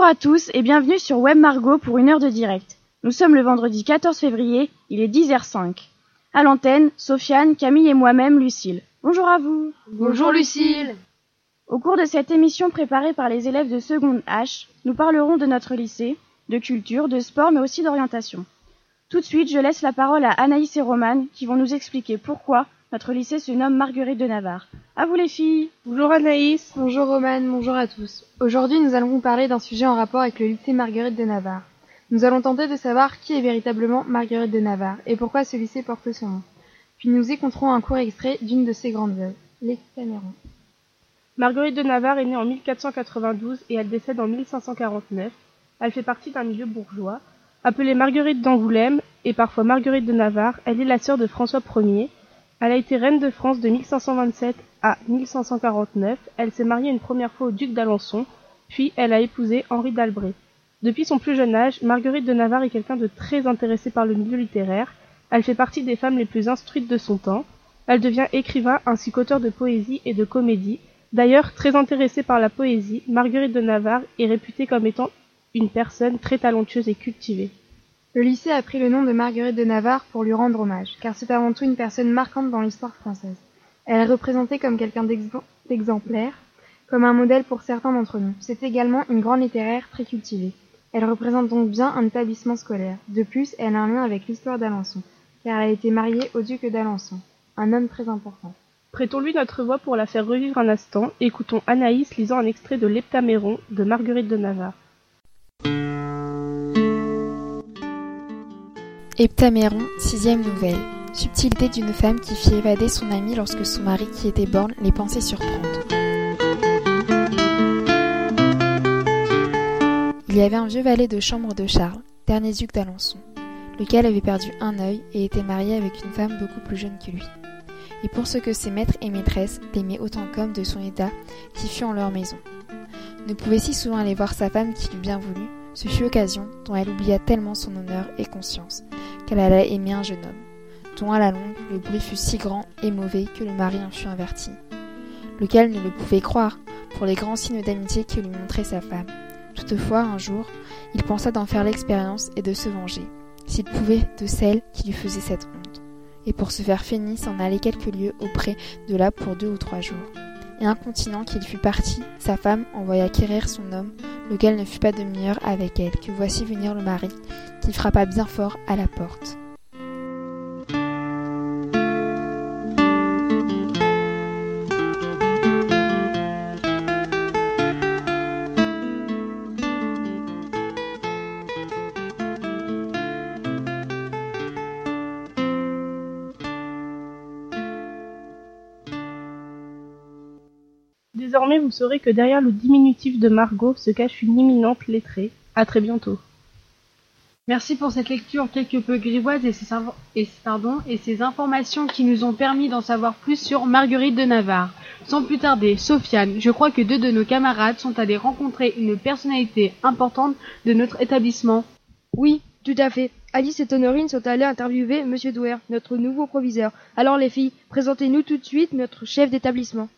Bonjour à tous et bienvenue sur Web Margot pour une heure de direct. Nous sommes le vendredi 14 février, il est 10h05. À l'antenne, Sofiane, Camille et moi-même, Lucille. Bonjour à vous. Bonjour Lucille. Au cours de cette émission préparée par les élèves de seconde H, nous parlerons de notre lycée, de culture, de sport mais aussi d'orientation. Tout de suite, je laisse la parole à Anaïs et Romane qui vont nous expliquer pourquoi notre lycée se nomme Marguerite de Navarre. À vous les filles. Bonjour Anaïs. Bonjour Romane. Bonjour à tous. Aujourd'hui, nous allons vous parler d'un sujet en rapport avec le lycée Marguerite de Navarre. Nous allons tenter de savoir qui est véritablement Marguerite de Navarre et pourquoi ce lycée porte son nom. Puis nous écouterons un court extrait d'une de ses grandes œuvres, Les Camérons. Marguerite de Navarre est née en 1492 et elle décède en 1549. Elle fait partie d'un milieu bourgeois. Appelée Marguerite d'Angoulême et parfois Marguerite de Navarre, elle est la sœur de François Ier, elle a été reine de France de 1527 à 1549. Elle s'est mariée une première fois au duc d'Alençon, puis elle a épousé Henri d'Albret. Depuis son plus jeune âge, Marguerite de Navarre est quelqu'un de très intéressé par le milieu littéraire. Elle fait partie des femmes les plus instruites de son temps. Elle devient écrivain ainsi qu'auteur de poésie et de comédie. D'ailleurs, très intéressée par la poésie, Marguerite de Navarre est réputée comme étant une personne très talentueuse et cultivée. Le lycée a pris le nom de Marguerite de Navarre pour lui rendre hommage, car c'est avant tout une personne marquante dans l'histoire française. Elle est représentée comme quelqu'un d'exemplaire, comme un modèle pour certains d'entre nous. C'est également une grande littéraire très cultivée. Elle représente donc bien un établissement scolaire. De plus, elle a un lien avec l'histoire d'Alençon, car elle a été mariée au duc d'Alençon, un homme très important. Prêtons-lui notre voix pour la faire revivre un instant. Écoutons Anaïs lisant un extrait de L'Heptaméron de Marguerite de Navarre. Heptaméron, sixième nouvelle. Subtilité d'une femme qui fit évader son ami lorsque son mari, qui était borne, les pensait surprendre. Il y avait un vieux valet de chambre de Charles, dernier duc d'Alençon, lequel avait perdu un œil et était marié avec une femme beaucoup plus jeune que lui. Et pour ce que ses maîtres et maîtresses l'aimaient autant qu'homme de son état, qui fut en leur maison. Ne pouvait si souvent aller voir sa femme qu'il eût bien voulu, ce fut occasion dont elle oublia tellement son honneur et conscience qu'elle alla aimer un jeune homme, dont à la longue le bruit fut si grand et mauvais que le mari en fut averti, lequel ne le pouvait croire pour les grands signes d'amitié que lui montrait sa femme. Toutefois, un jour, il pensa d'en faire l'expérience et de se venger, s'il pouvait, de celle qui lui faisait cette honte, et pour se faire feigner s'en aller quelques lieues auprès de là pour deux ou trois jours. Et incontinent qu'il fut parti, sa femme envoya quérir son homme, lequel ne fut pas de meilleur avec elle que voici venir le mari, qui frappa bien fort à la porte. Désormais vous saurez que derrière le diminutif de Margot se cache une imminente lettrée. À très bientôt. Merci pour cette lecture quelque peu grivoise et ces, et, pardon, et ces informations qui nous ont permis d'en savoir plus sur Marguerite de Navarre. Sans plus tarder, Sofiane, je crois que deux de nos camarades sont allés rencontrer une personnalité importante de notre établissement. Oui, tout à fait. Alice et Honorine sont allées interviewer Monsieur Douer, notre nouveau proviseur. Alors les filles, présentez-nous tout de suite notre chef d'établissement.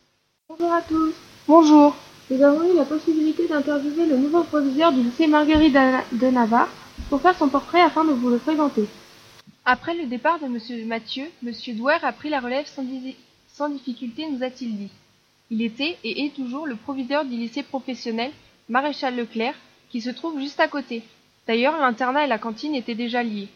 Bonjour à tous. Bonjour. Nous avons eu la possibilité d'interviewer le nouveau proviseur du lycée Marguerite de Navarre pour faire son portrait afin de vous le présenter. Après le départ de Monsieur Mathieu, Monsieur Douer a pris la relève sans, sans difficulté, nous a-t-il dit. Il était et est toujours le proviseur du lycée professionnel Maréchal Leclerc, qui se trouve juste à côté. D'ailleurs, l'internat et la cantine étaient déjà liés.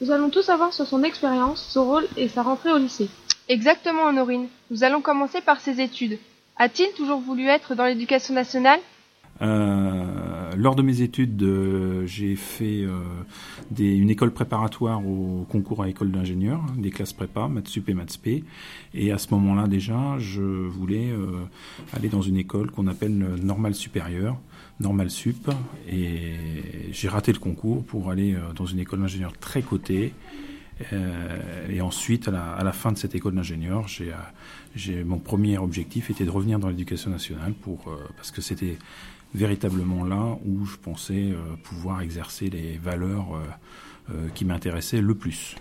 Nous allons tout savoir sur son expérience, son rôle et sa rentrée au lycée. Exactement, Honorine. Nous allons commencer par ses études. A-t-il toujours voulu être dans l'éducation nationale? Euh, lors de mes études, euh, j'ai fait euh, une école préparatoire au concours à école d'ingénieur, hein, des classes prépa, maths sup et maths p. Et à ce moment-là déjà, je voulais aller dans une école qu'on appelle normale supérieure, normale sup. Et j'ai raté le concours pour aller dans une école d'ingénieur très cotée. Euh, et ensuite, à la, à la, fin de cette école d'ingénieur, j'ai, j'ai, mon premier objectif était de revenir dans l'éducation nationale pour, parce que c'était véritablement là où je pensais euh, pouvoir exercer les valeurs euh, euh, qui m'intéressaient le plus.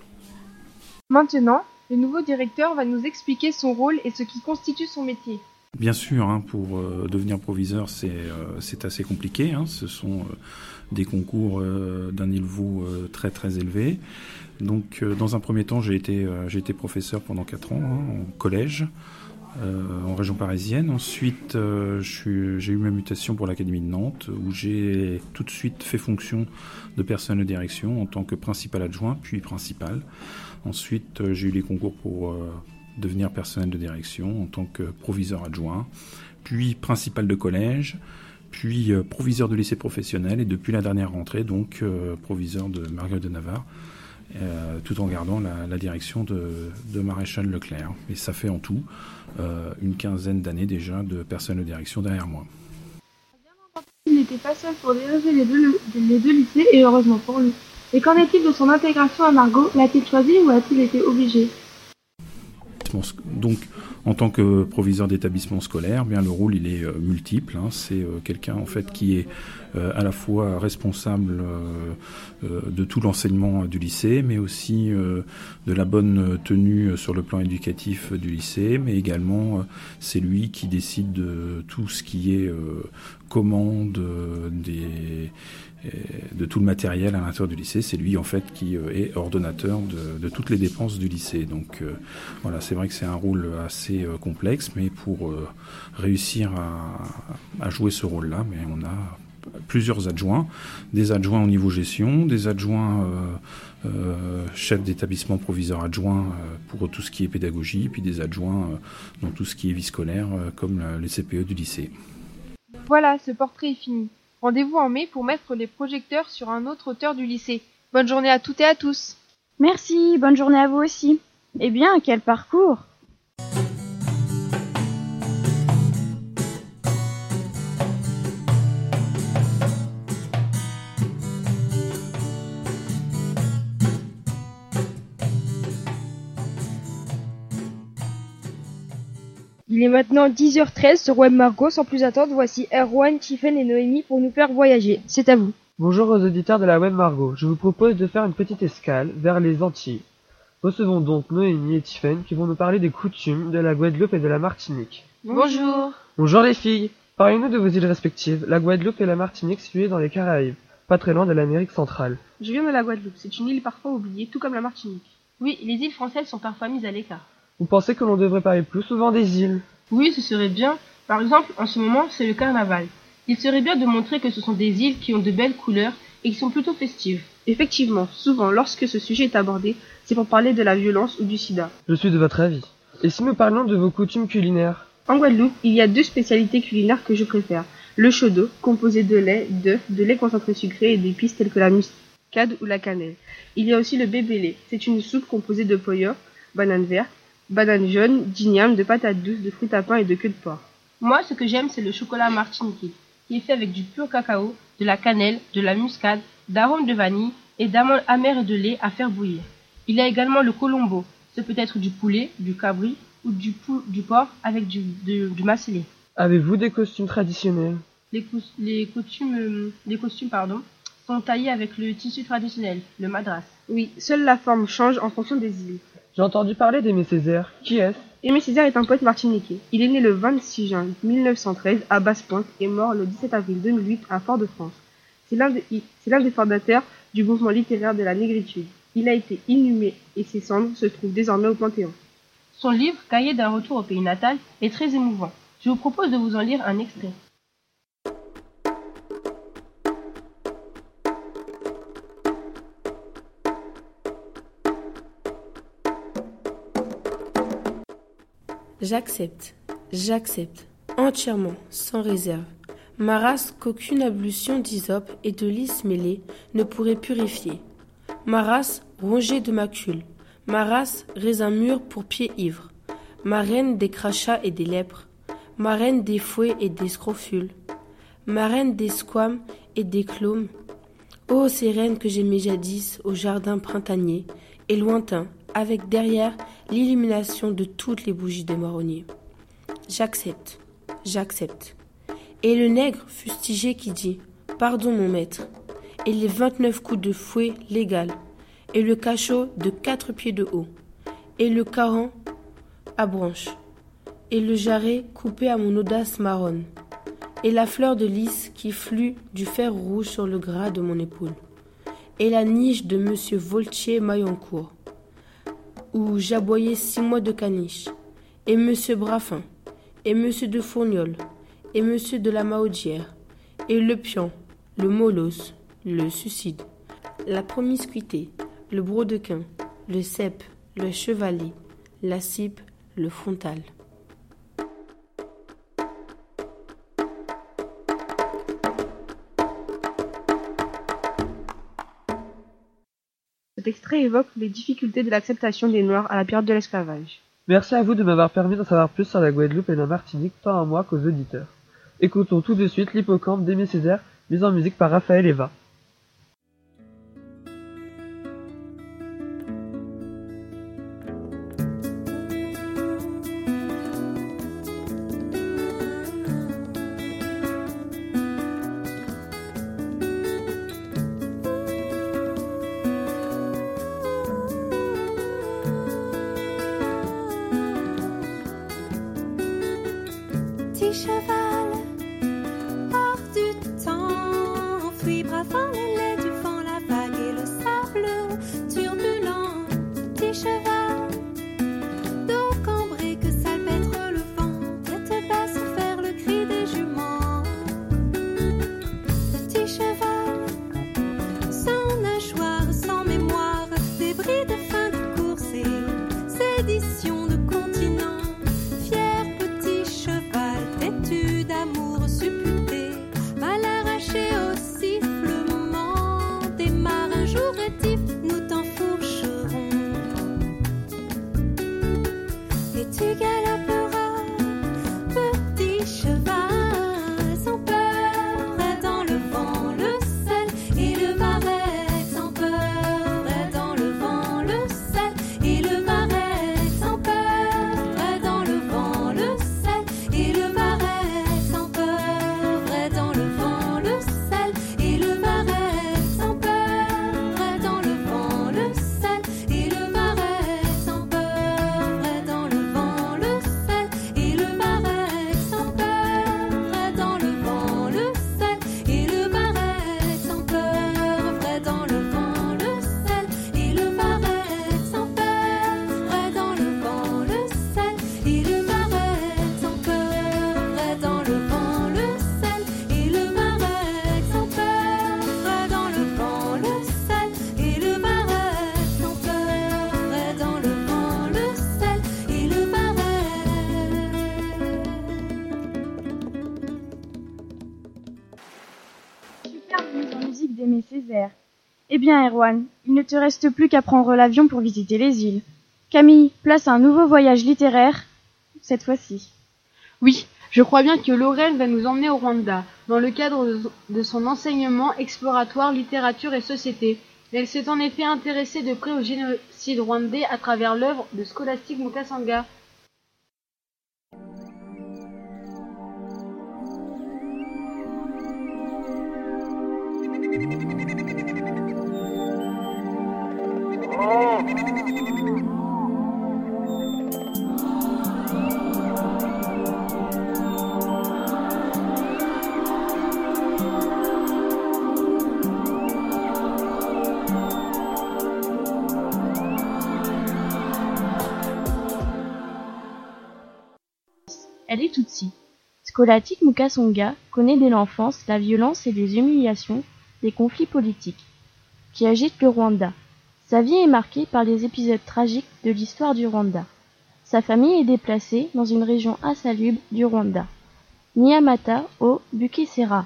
Maintenant, le nouveau directeur va nous expliquer son rôle et ce qui constitue son métier. Bien sûr, hein, pour euh, devenir proviseur, c'est euh, c'est assez compliqué. Hein. Ce sont euh, des concours d'un niveau très très élevé. Donc, dans un premier temps, j'ai été été professeur pendant quatre ans hein, en collège. en région parisienne. Ensuite, j'ai eu ma mutation pour l'Académie de Nantes, où j'ai tout de suite fait fonction de personnel de direction en tant que principal adjoint, puis principal. Ensuite, j'ai eu les concours pour devenir personnel de direction en tant que proviseur adjoint, puis principal de collège, puis euh, proviseur de lycée professionnel et depuis la dernière rentrée, donc euh, proviseur de Marguerite de Navarre, euh, tout en gardant la, direction de, de, Maréchal Leclerc. Et ça fait en tout une quinzaine d'années déjà de personnel de direction derrière moi. Il n'était pas seul pour diriger les deux, les deux lycées et heureusement pour lui. Et qu'en est-il de son intégration à Margot? L'a-t-il choisi ou a-t-il été obligé? Donc, en tant que proviseur d'établissement scolaire, bien le rôle il est euh, multiple. Hein. c'est euh, quelqu'un en fait qui est euh, à la fois responsable de tout l'enseignement du lycée, mais aussi de la bonne tenue sur le plan éducatif du lycée, mais également c'est lui qui décide de tout ce qui est commande des de tout le matériel à l'intérieur du lycée. C'est lui en fait qui euh, est ordonnateur de, toutes les dépenses du lycée. Donc euh, voilà, c'est vrai que c'est un rôle assez euh, complexe, mais pour réussir à, jouer ce rôle-là, mais on a plusieurs adjoints, des adjoints au niveau gestion, des adjoints chefs d'établissement proviseur adjoints pour tout ce qui est pédagogie, puis des adjoints dans tout ce qui est vie scolaire, comme les CPE du lycée. Voilà, ce portrait est fini. Rendez-vous en mai pour mettre les projecteurs sur un autre auteur du lycée. Bonne journée à toutes et à tous. Merci, bonne journée à vous aussi. Eh bien, quel parcours Il est maintenant 10h13 sur Web Margot. Sans plus attendre, voici Erwan, Tiffen et Noémie pour nous faire voyager. C'est à vous. Bonjour aux auditeurs de la Web Margot. Je vous propose de faire une petite escale vers les Antilles. Recevons donc Noémie et Tiffen qui vont nous parler des coutumes de la Guadeloupe et de la Martinique. Bonjour. Bonjour les filles. Parlez-nous de vos îles respectives, la Guadeloupe et la Martinique situées dans les Caraïbes, pas très loin de l'Amérique centrale. Je viens de la Guadeloupe. C'est une île parfois oubliée, tout comme la Martinique. Oui, les îles françaises sont parfois mises à l'écart. Vous pensez que l'on devrait parler plus souvent des îles? Oui, ce serait bien. Par exemple, en ce moment, c'est le carnaval. Il serait bien de montrer que ce sont des îles qui ont de belles couleurs et qui sont plutôt festives. Effectivement, souvent, lorsque ce sujet est abordé, c'est pour parler de la violence ou du sida. Je suis de votre avis. Et si nous parlons de vos coutumes culinaires? En Guadeloupe, il y a deux spécialités culinaires que je préfère. Le chaudot, composé de lait, d'œufs, de lait concentré sucré et d'épices telles que la muscade ou la cannelle. Il y a aussi le bébélé. C'est une soupe composée de poyor, banane verte, Banane jaune, d'igname, de patates douces, de fruits à pain et de queue de porc. Moi, ce que j'aime, c'est le chocolat martiniquais, qui est fait avec du pur cacao, de la cannelle, de la muscade, d'arômes de vanille et d'amandes amères et de lait à faire bouillir. Il y a également le colombo. Ce peut être du poulet, du cabri ou du, du porc avec du, du. Avez-vous des costumes traditionnels? Les, les, costumes, les costumes pardon, sont taillés avec le tissu traditionnel, le madras. Oui, seule la forme change en fonction des îles. J'ai entendu parler d'Aimé Césaire. Qui est-ce? Aimé Césaire est un poète martiniquais. Il est né le 26 juin 1913 à Basse-Pointe et mort le 17 avril 2008 à Fort-de-France. C'est l'un des fondateurs du mouvement littéraire de la négritude. Il a été inhumé et ses cendres se trouvent désormais au Panthéon. Son livre, Cahier d'un retour au pays natal, est très émouvant. Je vous propose de vous en lire un extrait. J'accepte, j'accepte, entièrement, sans réserve. Ma race qu'aucune ablution d'hysope et de lys mêlée ne pourrait purifier. Ma race rongée de macules. Ma race raisin mûr pour pieds ivres. Ma reine des crachats et des lèpres. Ma reine des fouets et des scrofules. Ma reine des squames et des clomes. Ô ces reines que j'aimais jadis au jardin printanier et lointain, avec derrière l'illumination de toutes les bougies de marronnier. J'accepte, j'accepte. Et le nègre fustigé qui dit Pardon, mon maître, et les vingt-neuf coups de fouet légal, et le cachot de quatre pieds de haut, et le caran à branche, et le jarret coupé à mon audace marronne, et la fleur de lys qui flue du fer rouge sur le gras de mon épaule, et la niche de monsieur Voltier Maillancourt, où j'aboyais six mois de caniche, et monsieur Braffin, et monsieur de Fourniol, et monsieur de la Mahaudière, et le pion, le molosse, le suicide, la promiscuité, le brodequin, le cep, le chevalet, la cipe, le frontal. Cet évoque les difficultés de l'acceptation des Noirs à la période de l'esclavage. Merci à vous de m'avoir permis d'en savoir plus sur la Guadeloupe et la Martinique, tant à moi qu'aux auditeurs. Écoutons tout de suite l'hippocampe d'Aimé Césaire, mise en musique par Raphaël Eva. Petit cheval, bien, Erwan, il ne te reste plus qu'à prendre l'avion pour visiter les îles. Camille, place un nouveau voyage littéraire, cette fois-ci. Oui, je crois bien que Laurel va nous emmener au Rwanda, dans le cadre de- son enseignement exploratoire littérature et société. Elle s'est en effet intéressée de près au génocide rwandais à travers l'œuvre de Scholastique Mukasanga. Scholastique Mukasonga connaît dès l'enfance la violence et les humiliations des conflits politiques qui agitent le Rwanda. Sa vie est marquée par les épisodes tragiques de l'histoire du Rwanda. Sa famille est déplacée dans une région insalubre du Rwanda, Nyamata au Bukesera.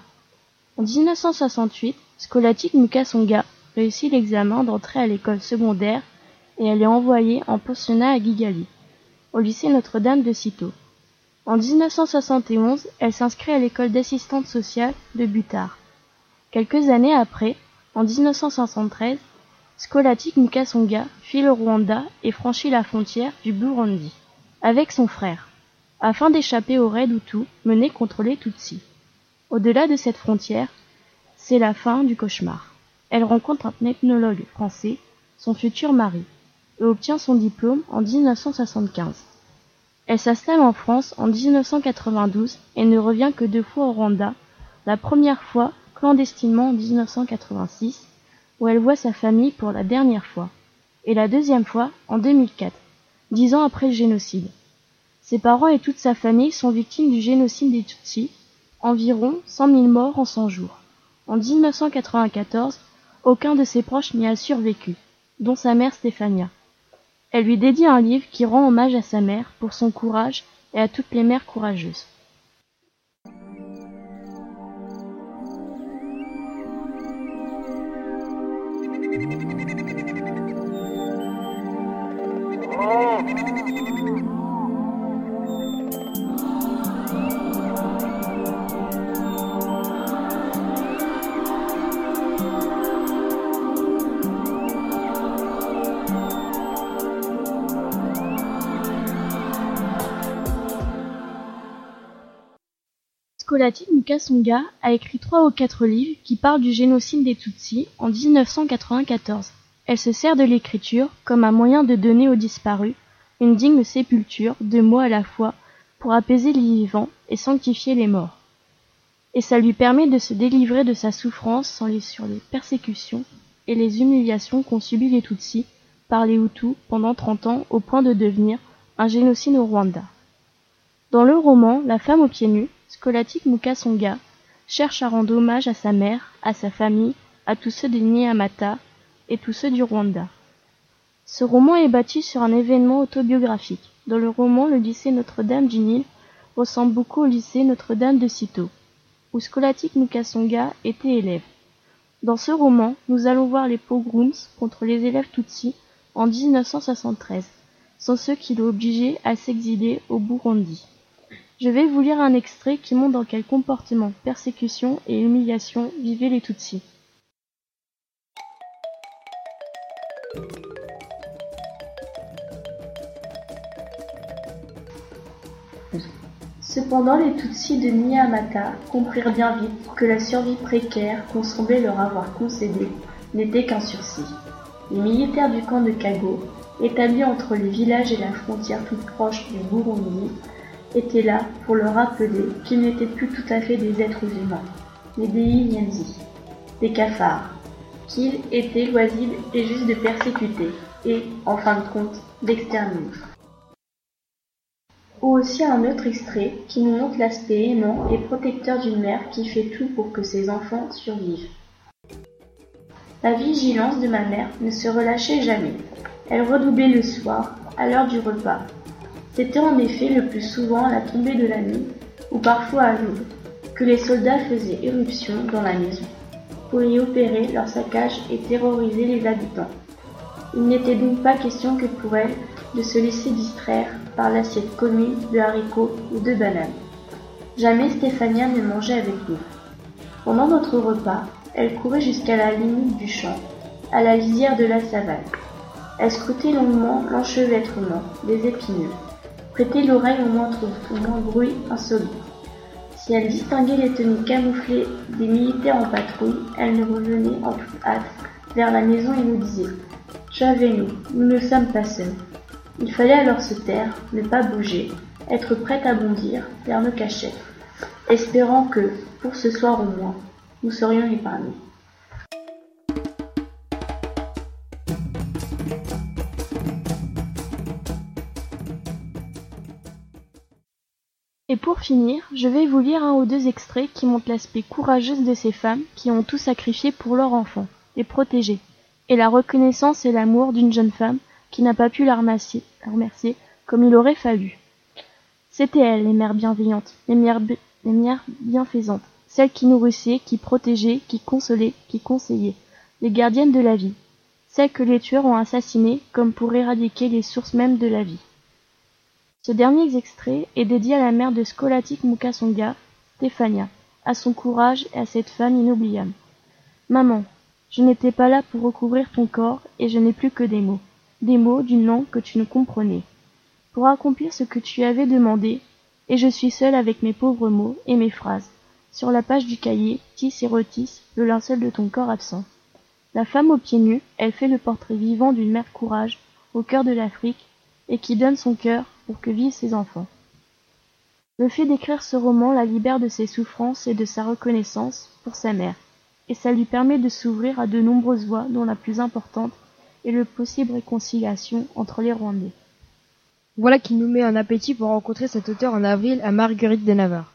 En 1968, Scholastique Mukasonga réussit l'examen d'entrée à l'école secondaire et elle est envoyée en pensionnat à Kigali, au lycée Notre-Dame de Cîteaux. En 1971, elle s'inscrit à l'école d'assistante sociale de Butare. Quelques années après, en 1973, Scholastique Mukasonga fuit le Rwanda et franchit la frontière du Burundi avec son frère, afin d'échapper aux raids Hutus menés contre les Tutsis. Au-delà de cette frontière, c'est la fin du cauchemar. Elle rencontre un ethnologue français, son futur mari, et obtient son diplôme en 1975. Elle s'installe en France en 1992 et ne revient que deux fois au Rwanda, la première fois clandestinement en 1986, où elle voit sa famille pour la dernière fois, et la deuxième fois en 2004, dix ans après le génocide. Ses parents et toute sa famille sont victimes du génocide des Tutsis, environ 100 000 morts en 100 jours. En 1994, aucun de ses proches n'y a survécu, dont sa mère Stéphania. Elle lui dédie un livre qui rend hommage à sa mère pour son courage et à toutes les mères courageuses. Scholastique Mukasonga a écrit trois ou quatre livres qui parlent du génocide des Tutsis en 1994. Elle se sert de l'écriture comme un moyen de donner aux disparus une digne sépulture, deux mots à la fois, pour apaiser les vivants et sanctifier les morts. Et ça lui permet de se délivrer de sa souffrance sans les, sur les persécutions et les humiliations qu'ont subies les Tutsis par les Hutus pendant 30 ans au point de devenir un génocide au Rwanda. Dans le roman La femme aux pieds nus, Scholastique Mukasonga cherche à rendre hommage à sa mère, à sa famille, à tous ceux des Nyamata et tous ceux du Rwanda. Ce roman est bâti sur un événement autobiographique. Dans le roman, le lycée Notre-Dame du Nil ressemble beaucoup au lycée Notre-Dame de Citeaux, où Scholastique Mukasonga était élève. Dans ce roman, nous allons voir les pogroms contre les élèves Tutsis en 1973, sont ceux qui l'ont obligé à s'exiler au Burundi. Je vais vous lire un extrait qui montre dans quel comportement, persécution et humiliation vivaient les Tutsis. Cependant, les Tutsis de Nyamata comprirent bien vite que la survie précaire qu'on semblait leur avoir concédée n'était qu'un sursis. Les militaires du camp de Kago, établis entre les villages et la frontière toute proche du Burundi, étaient là pour leur rappeler qu'ils n'étaient plus tout à fait des êtres humains, mais des Inyanzi, des cafards, qu'ils étaient loisibles et juste de persécuter, et, en fin de compte, d'exterminer. Ou aussi un autre extrait qui nous montre l'aspect aimant et protecteur d'une mère qui fait tout pour que ses enfants survivent. La vigilance de ma mère ne se relâchait jamais. Elle redoublait le soir, à l'heure du repas. C'était en effet le plus souvent à la tombée de la nuit, ou parfois à l'aube, que les soldats faisaient éruption dans la maison, pour y opérer leur saccage et terroriser les habitants. Il n'était donc pas question que pour elle de se laisser distraire par l'assiette commune de haricots ou de bananes. Jamais Stéphania ne mangeait avec nous. Pendant notre repas, elle courait jusqu'à la limite du champ, à la lisière de la savane. Elle scrutait longuement l'enchevêtrement des épineux, prêtait l'oreille au moindre, au bruit insolite. Si elle distinguait les tenues camouflées des militaires en patrouille, elle nous revenait en toute hâte vers la maison et nous disait J'avais-nous, nous ne sommes pas seuls. Il fallait alors se taire, ne pas bouger, être prête à bondir vers nos cachettes, espérant que, pour ce soir au moins, nous serions épargnés. Et pour finir, je vais vous lire un ou deux extraits qui montrent l'aspect courageux de ces femmes qui ont tout sacrifié pour leur enfant, les protéger, et la reconnaissance et l'amour d'une jeune femme qui n'a pas pu la remercier, comme il aurait fallu. C'étaient elles, les mères bienveillantes, les mères, les mères bienfaisantes, celles qui nourrissaient, qui protégeaient, qui consolaient, qui conseillaient, les gardiennes de la vie, celles que les tueurs ont assassinées comme pour éradiquer les sources mêmes de la vie. Ce dernier extrait est dédié à la mère de Scholastique Mukasonga, Stéphania, à son courage et à cette femme inoubliable. Maman, je n'étais pas là pour recouvrir ton corps et je n'ai plus que des mots, des mots d'une langue que tu ne comprenais, pour accomplir ce que tu avais demandé, et je suis seule avec mes pauvres mots et mes phrases. Sur la page du cahier, tisse et retisse le linceul de ton corps absent. La femme aux pieds nus, elle fait le portrait vivant d'une mère courage, au cœur de l'Afrique, et qui donne son cœur pour que vivent ses enfants. Le fait d'écrire ce roman la libère de ses souffrances et de sa reconnaissance pour sa mère, et ça lui permet de s'ouvrir à de nombreuses voies dont la plus importante est le possible réconciliation entre les Rwandais. Voilà qui nous met un appétit pour rencontrer cet auteur en avril à Marguerite de Navarre.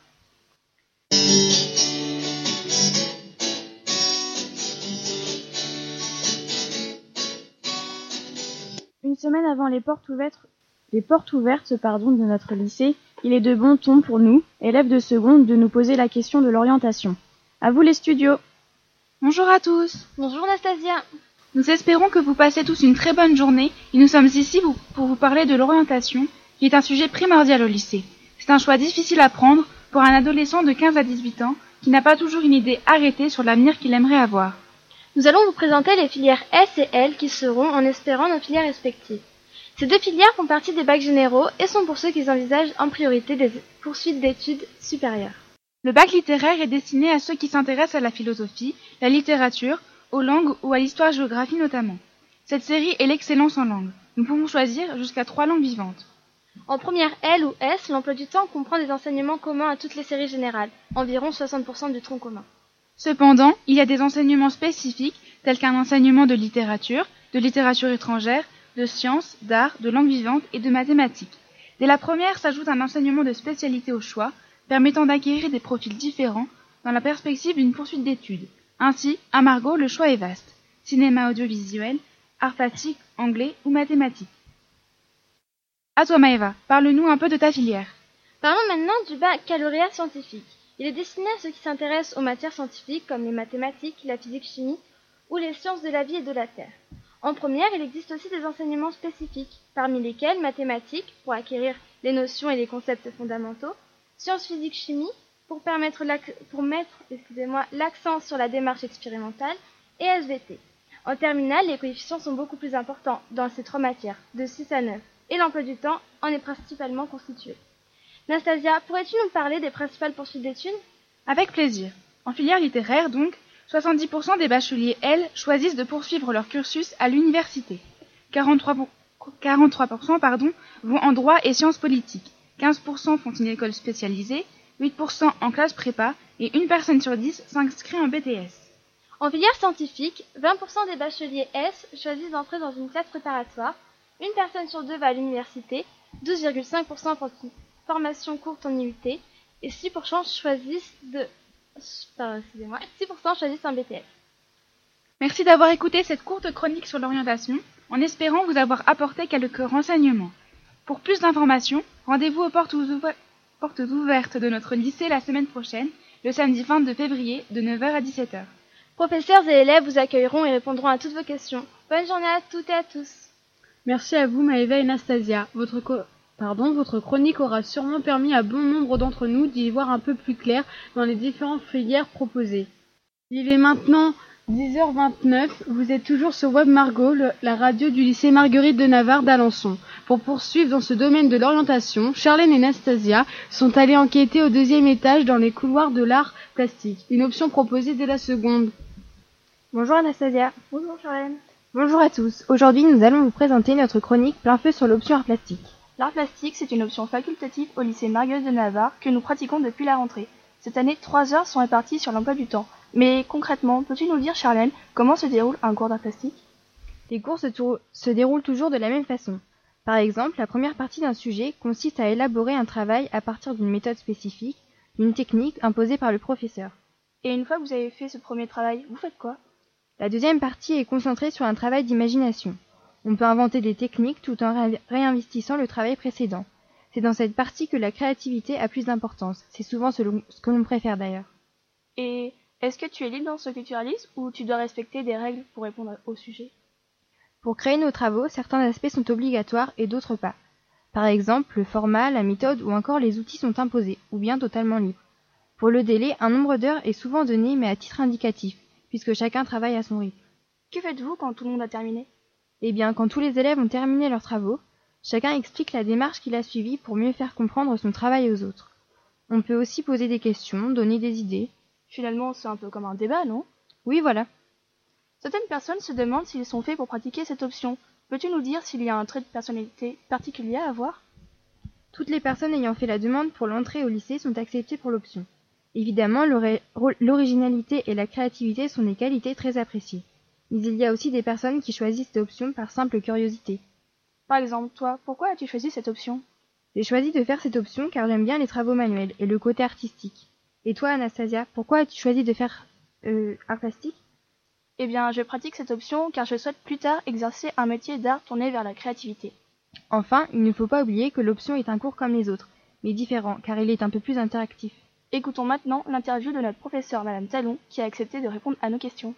Une semaine avant les portes ouvertes, les portes ouvertes pardon, de notre lycée, il est de bon ton pour nous, élèves de seconde, de nous poser la question de l'orientation. À vous les studios. Bonjour à tous. Bonjour Nastasia. Nous espérons que vous passez tous une très bonne journée et nous sommes ici pour vous parler de l'orientation, qui est un sujet primordial au lycée. C'est un choix difficile à prendre pour un adolescent de 15 à 18 ans qui n'a pas toujours une idée arrêtée sur l'avenir qu'il aimerait avoir. Nous allons vous présenter les filières S et L qui seront, en espérant, nos filières respectives. Ces deux filières font partie des bacs généraux et sont pour ceux qui envisagent en priorité des poursuites d'études supérieures. Le bac littéraire est destiné à ceux qui s'intéressent à la philosophie, la littérature, aux langues ou à l'histoire-géographie notamment. Cette série est l'excellence en langue. Nous pouvons choisir jusqu'à trois langues vivantes. En première L ou S, l'emploi du temps comprend des enseignements communs à toutes les séries générales, environ 60% du tronc commun. Cependant, il y a des enseignements spécifiques tels qu'un enseignement de littérature, de littérature étrangère, de sciences, d'art, de langue vivante et de mathématiques. Dès la première s'ajoute un enseignement de spécialité au choix, permettant d'acquérir des profils différents dans la perspective d'une poursuite d'études. Ainsi, à Margot, le choix est vaste. Cinéma audiovisuel, art plastique, anglais ou mathématiques. À toi Maëva, parle-nous un peu de ta filière. Parlons maintenant du baccalauréat scientifique. Il est destiné à ceux qui s'intéressent aux matières scientifiques comme les mathématiques, la physique-chimie ou les sciences de la vie et de la terre. En première, il existe aussi des enseignements spécifiques, parmi lesquels mathématiques pour acquérir les notions et les concepts fondamentaux, sciences physique-chimie pour, permettre pour mettre l'accent sur la démarche expérimentale et SVT. En terminale, les coefficients sont beaucoup plus importants dans ces trois matières, de 6 à 9, et l'emploi du temps en est principalement constitué. Nastasia, pourrais-tu nous parler des principales poursuites d'études? Avec plaisir. En filière littéraire, donc, 70% des bacheliers, elles, choisissent de poursuivre leur cursus à l'université. 43%, 43% pardon, vont en droit et sciences politiques. 15% font une école spécialisée, 8% en classe prépa et une personne sur 10 s'inscrit en BTS. En filière scientifique, 20% des bacheliers S choisissent d'entrer dans une classe préparatoire, une personne sur deux va à l'université, 12,5% font une formation courte en IUT et 6% choisissent de excusez-moi, 6% choisissent un BTS. Merci d'avoir écouté cette courte chronique sur l'orientation, en espérant vous avoir apporté quelques renseignements. Pour plus d'informations, rendez-vous aux portes, ouver portes ouvertes de notre lycée la semaine prochaine, le samedi 22 février, de 9h à 17h. Professeurs et élèves vous accueilleront et répondront à toutes vos questions. Bonne journée à toutes et à tous. Merci à vous Maëva et Nastasia. Votre, Pardon, votre chronique aura sûrement permis à bon nombre d'entre nous d'y voir un peu plus clair dans les différentes filières proposées. Il est maintenant 10h29, vous êtes toujours sur Web Margot, la radio du lycée Marguerite de Navarre d'Alençon. Pour poursuivre dans ce domaine de l'orientation, Charlène et Nastasia sont allées enquêter au deuxième étage dans les couloirs de l'art plastique, une option proposée dès la seconde. Bonjour Anastasia. Bonjour Charlène. Bonjour à tous. Aujourd'hui, nous allons vous présenter notre chronique plein feu sur l'option art plastique. L'art plastique, c'est une option facultative au lycée Marguerite de Navarre que nous pratiquons depuis la rentrée. Cette année, trois heures sont réparties sur l'emploi du temps. Mais concrètement, peux-tu nous dire, Charlène, comment se déroule un cours d'art plastique? Les cours se, se déroulent toujours de la même façon. Par exemple, la première partie d'un sujet consiste à élaborer un travail à partir d'une méthode spécifique, d'une technique imposée par le professeur. Et une fois que vous avez fait ce premier travail, vous faites quoi? La deuxième partie est concentrée sur un travail d'imagination. On peut inventer des techniques tout en réinvestissant le travail précédent. C'est dans cette partie que la créativité a plus d'importance. C'est souvent ce que l'on préfère d'ailleurs. Et est-ce que tu es libre dans ce que tu réalises ou tu dois respecter des règles pour répondre au sujet? Pour créer nos travaux, certains aspects sont obligatoires et d'autres pas. Par exemple, le format, la méthode ou encore les outils sont imposés, ou bien totalement libres. Pour le délai, un nombre d'heures est souvent donné mais à titre indicatif, puisque chacun travaille à son rythme. Que faites-vous quand tout le monde a terminé? Eh bien, quand tous les élèves ont terminé leurs travaux, chacun explique la démarche qu'il a suivie pour mieux faire comprendre son travail aux autres. On peut aussi poser des questions, donner des idées. Finalement, c'est un peu comme un débat, non? Oui, voilà. Certaines personnes se demandent s'ils sont faits pour pratiquer cette option. Peux-tu nous dire s'il y a un trait de personnalité particulier à avoir? Toutes les personnes ayant fait la demande pour l'entrée au lycée sont acceptées pour l'option. Évidemment, l'ori- l'originalité et la créativité sont des qualités très appréciées. Mais il y a aussi des personnes qui choisissent cette option par simple curiosité. Par exemple, toi, pourquoi as-tu choisi cette option? J'ai choisi de faire cette option car j'aime bien les travaux manuels et le côté artistique. Et toi, Anastasia, pourquoi as-tu choisi de faire euh, art plastique? Eh bien, je pratique cette option car je souhaite plus tard exercer un métier d'art tourné vers la créativité. Enfin, il ne faut pas oublier que l'option est un cours comme les autres, mais différent car il est un peu plus interactif. Écoutons maintenant l'interview de notre professeur Madame Talon qui a accepté de répondre à nos questions.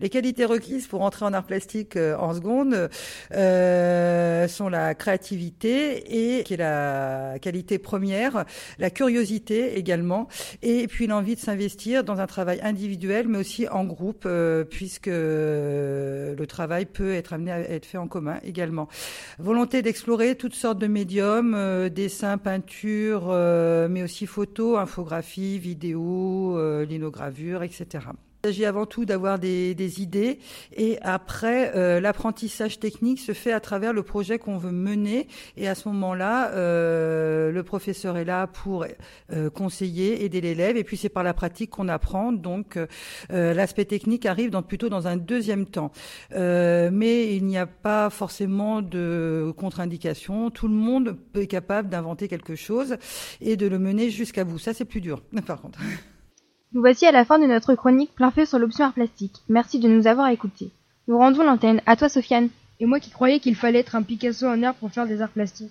Les qualités requises pour entrer en art plastique euh, en seconde euh, sont la créativité et qui est la qualité première, la curiosité également, et puis l'envie de s'investir dans un travail individuel, mais aussi en groupe, euh, puisque le travail peut être amené à être fait en commun également. Volonté d'explorer toutes sortes de médiums, euh, dessin, peinture, mais aussi photo, infographie, vidéo, linogravure, etc. Il s'agit avant tout d'avoir des, des idées et après euh, l'apprentissage technique se fait à travers le projet qu'on veut mener et à ce moment-là euh, le professeur est là pour euh, conseiller, aider l'élève et puis c'est par la pratique qu'on apprend. Donc euh, l'aspect technique arrive dans, plutôt dans un deuxième temps. Euh, mais il n'y a pas forcément de contre-indication. Tout le monde est capable d'inventer quelque chose et de le mener jusqu'à bout. Ça c'est plus dur par contre Nous voici à la fin de notre chronique plein feu sur l'option art plastique. Merci de nous avoir écoutés. Nous rendons l'antenne. À toi, Sofiane. Et moi qui croyais qu'il fallait être un Picasso en art pour faire des arts plastiques.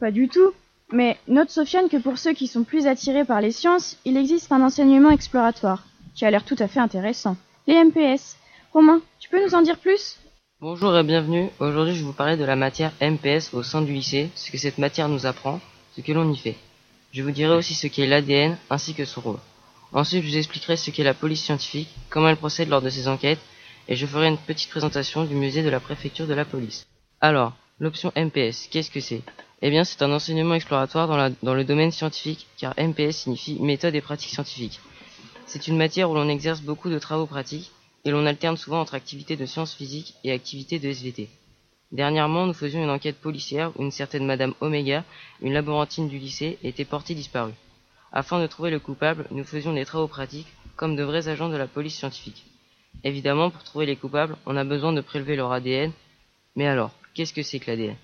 Pas du tout. Mais note Sofiane que pour ceux qui sont plus attirés par les sciences, il existe un enseignement exploratoire, qui a l'air tout à fait intéressant. Les MPS. Romain, tu peux nous en dire plus? Bonjour et bienvenue. Aujourd'hui, je vais vous parler de la matière MPS au sein du lycée, ce que cette matière nous apprend, ce que l'on y fait. Je vous dirai aussi ce qu'est l'ADN ainsi que son rôle. Ensuite, je vous expliquerai ce qu'est la police scientifique, comment elle procède lors de ses enquêtes, et je ferai une petite présentation du musée de la préfecture de la police. Alors, l'option MPS, qu'est-ce que c'est? Eh bien, c'est un enseignement exploratoire dans, dans le domaine scientifique, car MPS signifie méthode et pratique scientifique. C'est une matière où l'on exerce beaucoup de travaux pratiques, et l'on alterne souvent entre activités de sciences physiques et activités de SVT. Dernièrement, nous faisions une enquête policière où une certaine Madame Omega, une laborantine du lycée, était portée disparue. Afin de trouver le coupable, nous faisions des travaux pratiques comme de vrais agents de la police scientifique. Évidemment, pour trouver les coupables, on a besoin de prélever leur ADN. Mais alors, qu'est-ce que c'est que l'ADN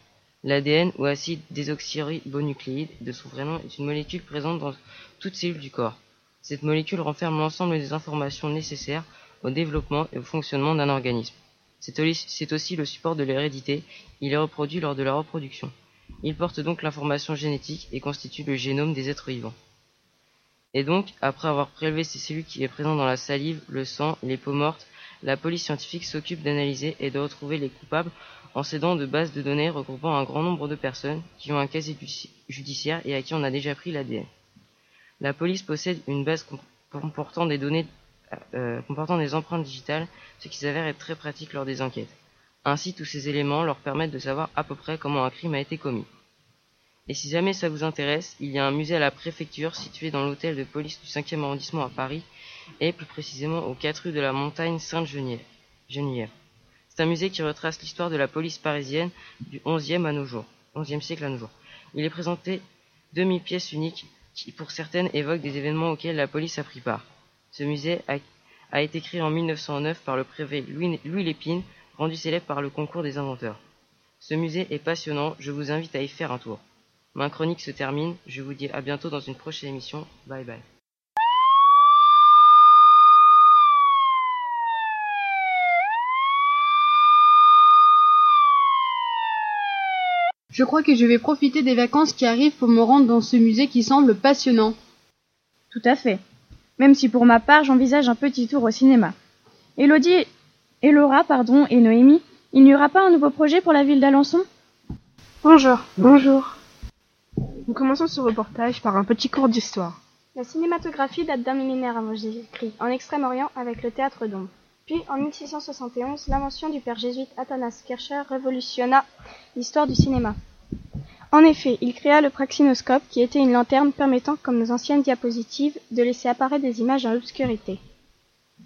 L'ADN, ou acide désoxyribonucléide de son vrai nom, est une molécule présente dans toute cellule du corps. Cette molécule renferme l'ensemble des informations nécessaires au développement et au fonctionnement d'un organisme. C'est aussi- c'est aussi le support de l'hérédité, il est reproduit lors de la reproduction. Il porte donc l'information génétique et constitue le génome des êtres vivants. Et donc, après avoir prélevé ces cellules qui est présentes dans la salive, le sang, les peaux mortes, la police scientifique s'occupe d'analyser et de retrouver les coupables en s'aidant de bases de données regroupant un grand nombre de personnes qui ont un casier judici- judiciaire et à qui on a déjà pris l'ADN. La police possède une base euh, comportant des empreintes digitales, ce qui s'avère être très pratique lors des enquêtes. Ainsi, tous ces éléments leur permettent de savoir à peu près comment un crime a été commis. Et si jamais ça vous intéresse, il y a un musée à la préfecture situé dans l'hôtel de police du 5e arrondissement à Paris, et plus précisément aux 4 rues de la montagne Sainte-Geneviève. Geneviève. C'est un musée qui retrace l'histoire de la police parisienne du 11e à nos jours, 11e siècle à nos jours. Il est présenté 2000 pièces uniques qui, pour certaines, évoquent des événements auxquels la police a pris part. Ce musée a, été créé en 1909 par le préfet Louis Lépine, rendu célèbre par le concours des inventeurs. Ce musée est passionnant, je vous invite à y faire un tour. Ma chronique se termine, je vous dis à bientôt dans une prochaine émission. Bye bye. Je crois que je vais profiter des vacances qui arrivent pour me rendre dans ce musée qui semble passionnant. Tout à fait. Même si pour ma part, j'envisage un petit tour au cinéma. Elodie, et Laura, pardon, et Noémie, il n'y aura pas un nouveau projet pour la ville d'Alençon? Bonjour. Bonjour. Nous commençons ce reportage par un petit cours d'histoire. La cinématographie date d'un millénaire avant Jésus-Christ, en Extrême-Orient avec le théâtre d'ombre. Puis, en 1671, l'invention du père jésuite Athanas Kircher révolutionna l'histoire du cinéma. En effet, il créa le praxinoscope, qui était une lanterne permettant, comme nos anciennes diapositives, de laisser apparaître des images dans l'obscurité.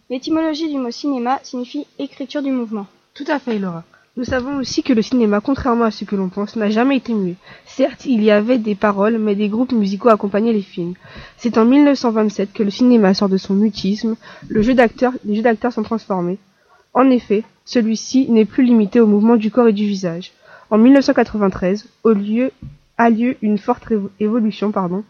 L'étymologie du mot cinéma signifie écriture du mouvement. Tout à fait, Laura. Nous savons aussi que le cinéma, contrairement à ce que l'on pense, n'a jamais été muet. Certes, il y avait des paroles, mais des groupes musicaux accompagnaient les films. C'est en 1927 que le cinéma sort de son mutisme, les jeux d'acteurs sont transformés. En effet, celui-ci n'est plus limité au mouvement du corps et du visage. En 1993, au lieu, a lieu une forte évolution, pardon.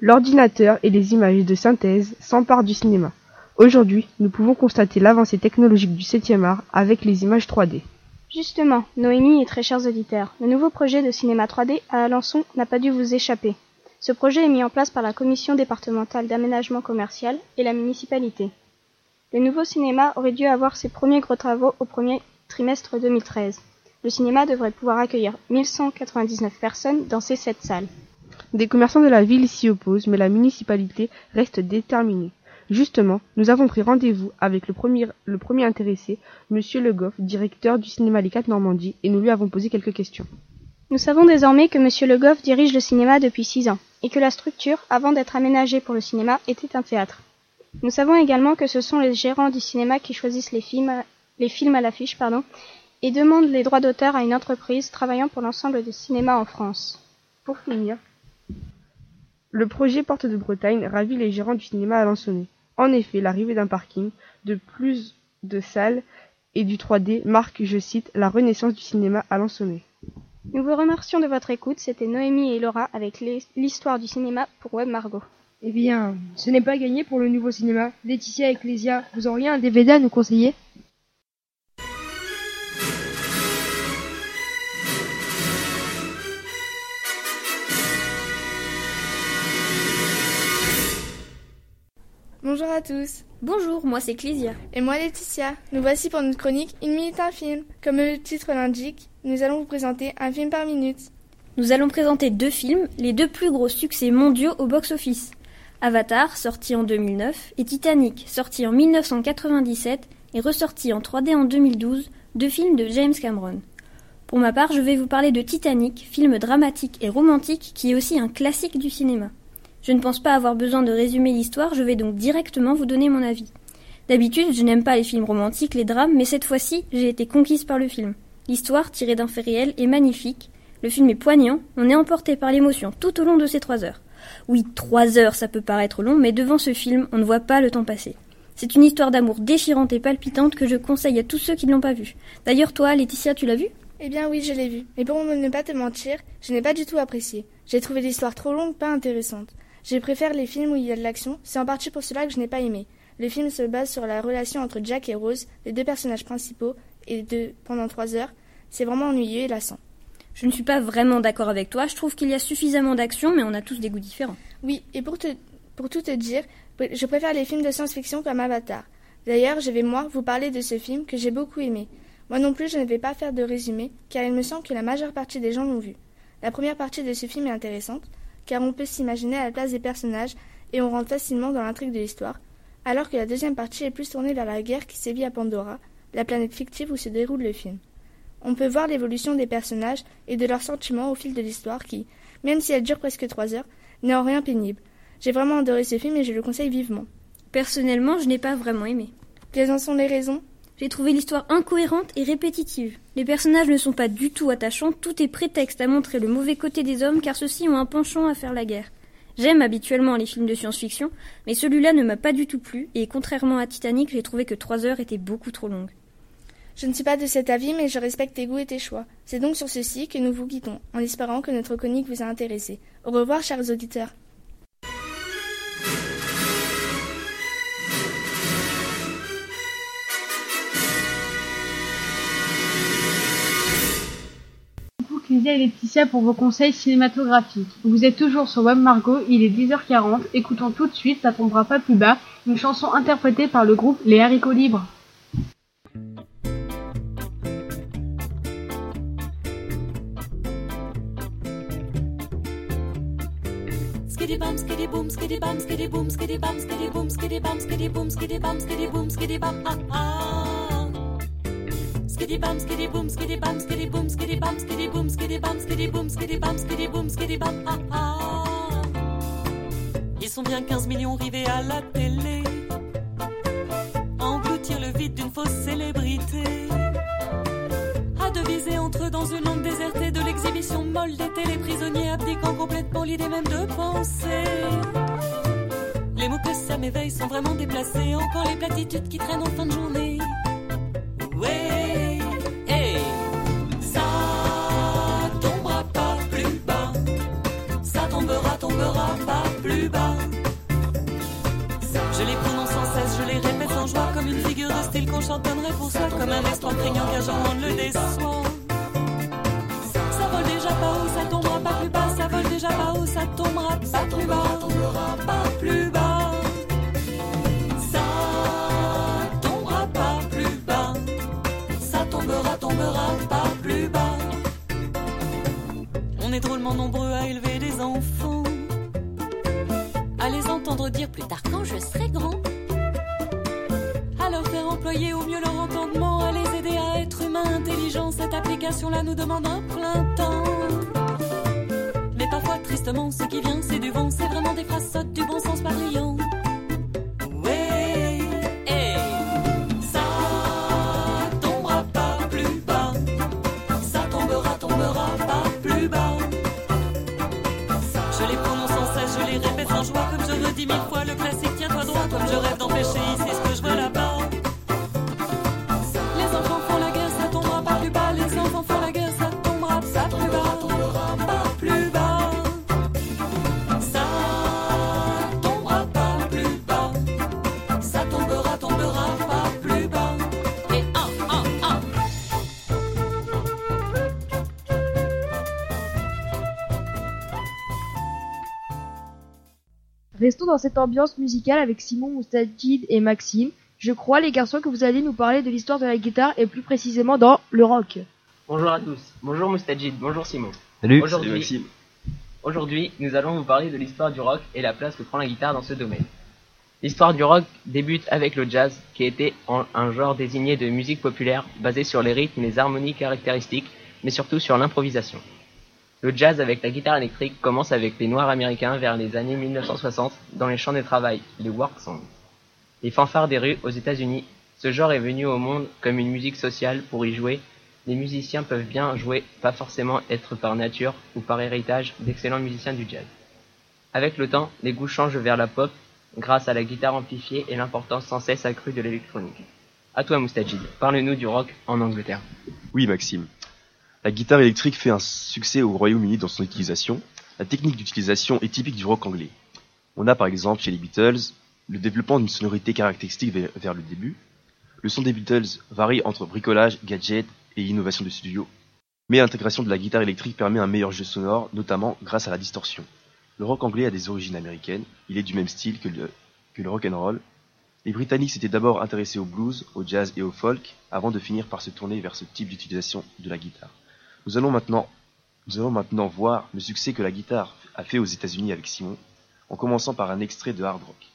L'ordinateur et les images de synthèse s'emparent du cinéma. Aujourd'hui, nous pouvons constater l'avancée technologique du 7e art avec les images 3D. Justement, Noémie et très chers auditeurs, le nouveau projet de cinéma 3D à Alençon n'a pas dû vous échapper. Ce projet est mis en place par la commission départementale d'aménagement commercial et la municipalité. Le nouveau cinéma aurait dû avoir ses premiers gros travaux au premier trimestre 2013. Le cinéma devrait pouvoir accueillir 1199 personnes dans ces sept salles. Des commerçants de la ville s'y opposent, mais la municipalité reste déterminée. Justement, nous avons pris rendez-vous avec le premier, le premier intéressé, Monsieur Le Goff, directeur du cinéma Les Quatre Normandie, et nous lui avons posé quelques questions. Nous savons désormais que Monsieur Le Goff dirige le cinéma depuis six ans, et que la structure, avant d'être aménagée pour le cinéma, était un théâtre. Nous savons également que ce sont les gérants du cinéma qui choisissent les films, à- les films à l'affiche, pardon, et demandent les droits d'auteur à une entreprise travaillant pour l'ensemble des cinémas en France. Pour finir, le projet Porte de Bretagne ravit les gérants du cinéma alençonnais. En effet, l'arrivée d'un parking, de plus de salles et du 3D marque, je cite, la renaissance du cinéma alençonnais. Nous vous remercions de votre écoute, c'était Noémie et Laura avec l'histoire du cinéma pour Web Margot. Eh bien, ce n'est pas gagné pour le nouveau cinéma. Laetitia et Ecclesia, vous auriez un DVD à nous conseiller? Bonjour à tous. Bonjour, moi c'est Clésia. Et moi Laetitia. Nous voici pour notre chronique Une minute un film. Comme le titre l'indique, nous allons vous présenter un film par minute. Nous allons présenter deux films, les deux plus gros succès mondiaux au box-office. Avatar, sorti en 2009, et Titanic, sorti en 1997 et ressorti en 3D en 2012, deux films de James Cameron. Pour ma part, je vais vous parler de Titanic, film dramatique et romantique qui est aussi un classique du cinéma. Je ne pense pas avoir besoin de résumer l'histoire, je vais donc directement vous donner mon avis. D'habitude, je n'aime pas les films romantiques, les drames, mais cette fois-ci, j'ai été conquise par le film. L'histoire, tirée d'un fait réel, est magnifique. Le film est poignant, on est emporté par l'émotion tout au long de ces trois heures. Oui, trois heures, ça peut paraître long, mais devant ce film, on ne voit pas le temps passer. C'est une histoire d'amour déchirante et palpitante que je conseille à tous ceux qui ne l'ont pas vue. D'ailleurs, toi, Laetitia, tu l'as vu Eh bien oui, je l'ai vu. Mais pour ne pas te mentir, je n'ai pas du tout apprécié. J'ai trouvé l'histoire trop longue, pas intéressante. Je préfère les films où il y a de l'action, c'est en partie pour cela que je n'ai pas aimé. Le film se base sur la relation entre Jack et Rose, les deux personnages principaux, et de pendant trois heures. C'est vraiment ennuyeux et lassant. Je ne suis pas vraiment d'accord avec toi, je trouve qu'il y a suffisamment d'action, mais on a tous des goûts différents. Oui, et pour, te, pour tout te dire, je préfère les films de science-fiction comme Avatar. D'ailleurs, je vais moi vous parler de ce film que j'ai beaucoup aimé. Moi non plus, je ne vais pas faire de résumé, car il me semble que la majeure partie des gens l'ont vu. La première partie de ce film est intéressante, car on peut s'imaginer à la place des personnages et on rentre facilement dans l'intrigue de l'histoire, alors que la deuxième partie est plus tournée vers la guerre qui sévit à Pandora, la planète fictive où se déroule le film. On peut voir l'évolution des personnages et de leurs sentiments au fil de l'histoire qui, même si elle dure presque trois heures, n'est en rien pénible. J'ai vraiment adoré ce film et je le conseille vivement. Personnellement, je n'ai pas vraiment aimé. Quelles en sont les raisons? J'ai trouvé l'histoire incohérente et répétitive. Les personnages ne sont pas du tout attachants, tout est prétexte à montrer le mauvais côté des hommes car ceux-ci ont un penchant à faire la guerre. J'aime habituellement les films de science-fiction, mais celui-là ne m'a pas du tout plu, et contrairement à Titanic, j'ai trouvé que trois heures étaient beaucoup trop longues. Je ne suis pas de cet avis, mais je respecte tes goûts et tes choix. C'est donc sur ceci que nous vous guidons, en espérant que notre chronique vous a intéressé. Au revoir, chers auditeurs. Clésia et Laetitia pour vos conseils cinématographiques. Vous êtes toujours sur Web Margot, il est 10h40. Écoutons tout de suite, ça tombera pas plus bas, une chanson interprétée par le groupe Les Haricots Libres. Skiddy bum, skiddy boom, skiddy bum, skiddy boom, skiddy bum, skiddy boom, skiddy bum, skiddy boom, skiddy bum, skiddy boom, skiddy bum, ah ah. Bum, boom, bum, boom, bum, boom, ah ah. Ils sont bien 15 millions rivés à la télé. Engloutir le vide d'une fausse célébrité. à deviser entre eux dans une langue désertée de l'exhibition molle d'été, les prisonniers abdiquant complètement l'idée même de penser. Les mots que ça m'éveille sont vraiment déplacés, encore les platitudes qui traînent en fin de journée. Ouais, tombera, tombera pas plus bas. Je les prononce sans cesse, je les répète sans joie, comme une figure de style qu'on chantonnerait pour soi, comme un instant prégnant qu'un jour on le déçoit. Ça vole déjà pas haut, ça tombera pas plus bas, ça vole déjà pas haut, ça tombera pas plus bas, tombera pas plus bas. Ça tombera pas plus bas, ça tombera, tombera pas plus bas. On est drôlement nombreux à élever des enfants, dire plus tard quand je serai grand, à leur faire employer au mieux leur entendement, à les aider à être humains intelligents. Cette application-là nous demande un plein temps. Mais parfois, tristement, ce qui vient, c'est du vent, c'est vraiment des phrases sottes du bon sens parlant. Ouais, je redis mille fois le classique tiens-toi droit, comme je rêve d'empêcher Restons dans cette ambiance musicale avec Simon Moustachid et Maxime. Je crois, les garçons, que vous allez nous parler de l'histoire de la guitare et plus précisément dans le rock. Bonjour à tous, bonjour Moustajid, bonjour Simon. Salut, Aujourd'hui- Maxime. Aujourd'hui, nous allons vous parler de l'histoire du rock et la place que prend la guitare dans ce domaine. L'histoire du rock débute avec le jazz, qui était un genre désigné de musique populaire basé sur les rythmes et les harmonies caractéristiques, mais surtout sur l'improvisation. Le jazz avec la guitare électrique commence avec les Noirs américains vers les années 1960 dans les champs de travail, les work songs. Les fanfares des rues aux États-Unis, ce genre est venu au monde comme une musique sociale pour y jouer. Les musiciens peuvent bien jouer, pas forcément être par nature ou par héritage d'excellents musiciens du jazz. Avec le temps, les goûts changent vers la pop grâce à la guitare amplifiée et l'importance sans cesse accrue de l'électronique. À toi Moustajid, parle-nous du rock en Angleterre. Oui, Maxime. La guitare électrique fait un succès au Royaume-Uni dans son utilisation. La technique d'utilisation est typique du rock anglais. On a par exemple chez les Beatles le développement d'une sonorité caractéristique vers, le début. Le son des Beatles varie entre bricolage, gadget et innovation de studio. Mais l'intégration de la guitare électrique permet un meilleur jeu sonore, notamment grâce à la distorsion. Le rock anglais a des origines américaines, il est du même style que le, que le rock and roll. Les Britanniques s'étaient d'abord intéressés au blues, au jazz et au folk, avant de finir par se tourner vers ce type d'utilisation de la guitare. Nous allons maintenant, voir le succès que la guitare a fait aux États-Unis avec Simon, en commençant par un extrait de hard rock.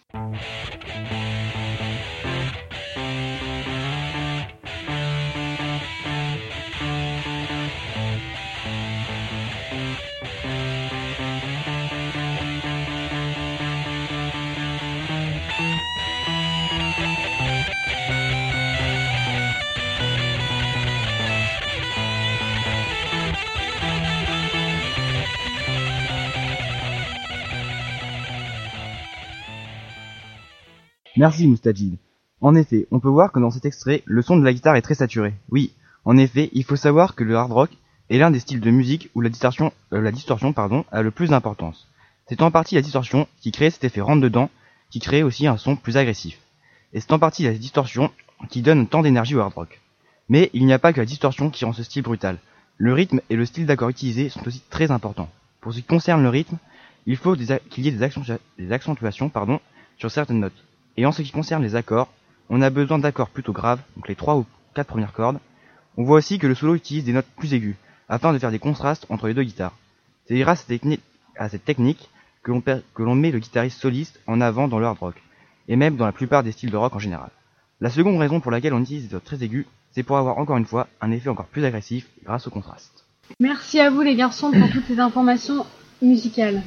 Merci Moustajid. En effet, on peut voir que dans cet extrait, le son de la guitare est très saturé. Oui, en effet, il faut savoir que le hard rock est l'un des styles de musique où la distorsion, euh, a le plus d'importance. C'est en partie la distorsion qui crée cet effet rentre-dedans, qui crée aussi un son plus agressif. Et c'est en partie la distorsion qui donne tant d'énergie au hard rock. Mais il n'y a pas que la distorsion qui rend ce style brutal. Le rythme et le style d'accord utilisé sont aussi très importants. Pour ce qui concerne le rythme, il faut qu'il y ait des, accentua- des accentuations sur certaines notes. Et en ce qui concerne les accords, on a besoin d'accords plutôt graves, donc les trois ou quatre premières cordes. On voit aussi que le solo utilise des notes plus aiguës, afin de faire des contrastes entre les deux guitares. C'est grâce à cette technique que l'on met le guitariste soliste en avant dans le hard rock, et même dans la plupart des styles de rock en général. La seconde raison pour laquelle on utilise des notes très aiguës, c'est pour avoir encore une fois un effet encore plus agressif grâce au contraste. Merci à vous les garçons pour toutes ces informations musicales.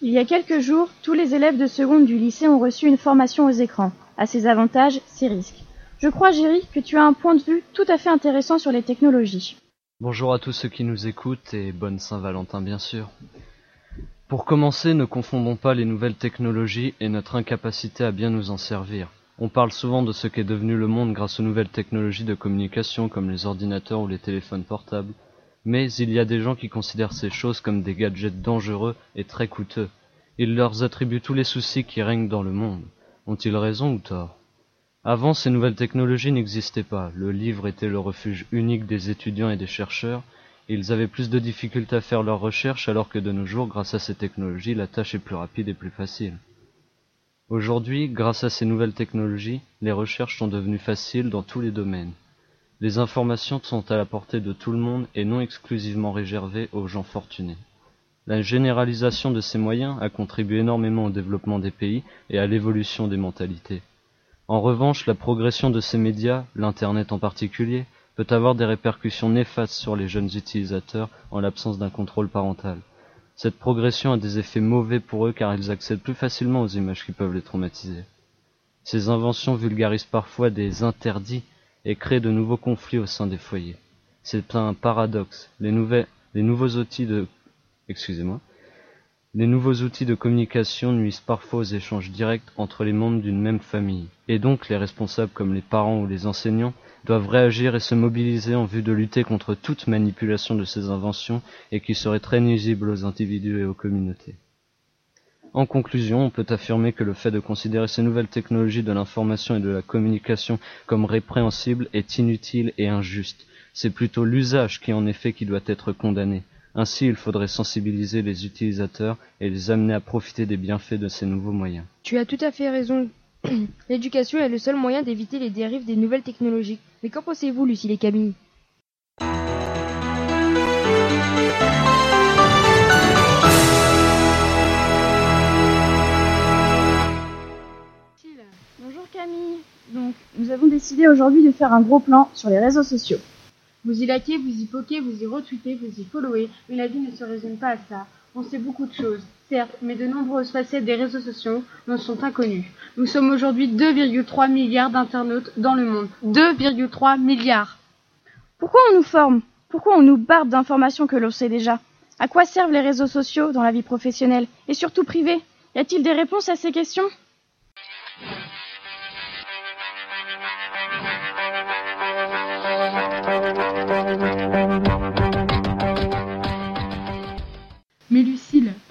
Il y a quelques jours, tous les élèves de seconde du lycée ont reçu une formation aux écrans. à ses avantages, ses risques. Je crois, Géry, que tu as un point de vue tout à fait intéressant sur les technologies. Bonjour à tous ceux qui nous écoutent et bonne Saint-Valentin bien sûr. Pour commencer, ne confondons pas les nouvelles technologies et notre incapacité à bien nous en servir. On parle souvent de ce qu'est devenu le monde grâce aux nouvelles technologies de communication comme les ordinateurs ou les téléphones portables, mais il y a des gens qui considèrent ces choses comme des gadgets dangereux et très coûteux. Ils leur attribuent tous les soucis qui règnent dans le monde. Ont-ils raison ou tort? Avant, ces nouvelles technologies n'existaient pas. Le livre était le refuge unique des étudiants et des chercheurs, ils avaient plus de difficultés à faire leurs recherches alors que de nos jours, grâce à ces technologies, la tâche est plus rapide et plus facile. Aujourd'hui, grâce à ces nouvelles technologies, les recherches sont devenues faciles dans tous les domaines. Les informations sont à la portée de tout le monde et non exclusivement réservées aux gens fortunés. La généralisation de ces moyens a contribué énormément au développement des pays et à l'évolution des mentalités. En revanche, la progression de ces médias, l'Internet en particulier, peut avoir des répercussions néfastes sur les jeunes utilisateurs en l'absence d'un contrôle parental. Cette progression a des effets mauvais pour eux car ils accèdent plus facilement aux images qui peuvent les traumatiser. Ces inventions vulgarisent parfois des interdits et créent de nouveaux conflits au sein des foyers. C'est un paradoxe. Nouveaux outils de les nouveaux outils de communication nuisent parfois aux échanges directs entre les membres d'une même famille, et donc les responsables comme les parents ou les enseignants doivent réagir et se mobiliser en vue de lutter contre toute manipulation de ces inventions et qui serait très nuisible aux individus et aux communautés. En conclusion, on peut affirmer que le fait de considérer ces nouvelles technologies de l'information et de la communication comme répréhensibles est inutile et injuste. C'est plutôt l'usage qui en effet qui doit être condamné. Ainsi, il faudrait sensibiliser les utilisateurs et les amener à profiter des bienfaits de ces nouveaux moyens. Tu as tout à fait raison. L'éducation est le seul moyen d'éviter les dérives des nouvelles technologies. Mais qu'en pensez-vous, Lucille et Camille Donc, nous avons décidé aujourd'hui de faire un gros plan sur les réseaux sociaux. Vous y likez, vous y poquez, vous y retweetez, vous y followez, mais la vie ne se résume pas à ça. On sait beaucoup de choses, certes, mais de nombreuses facettes des réseaux sociaux nous sont inconnues. Nous sommes aujourd'hui 2,3 milliards d'internautes dans le monde. 2,3 milliards Pourquoi on nous forme? Pourquoi on nous barbe d'informations que l'on sait déjà? À quoi servent les réseaux sociaux dans la vie professionnelle et surtout privée? Y a-t-il des réponses à ces questions?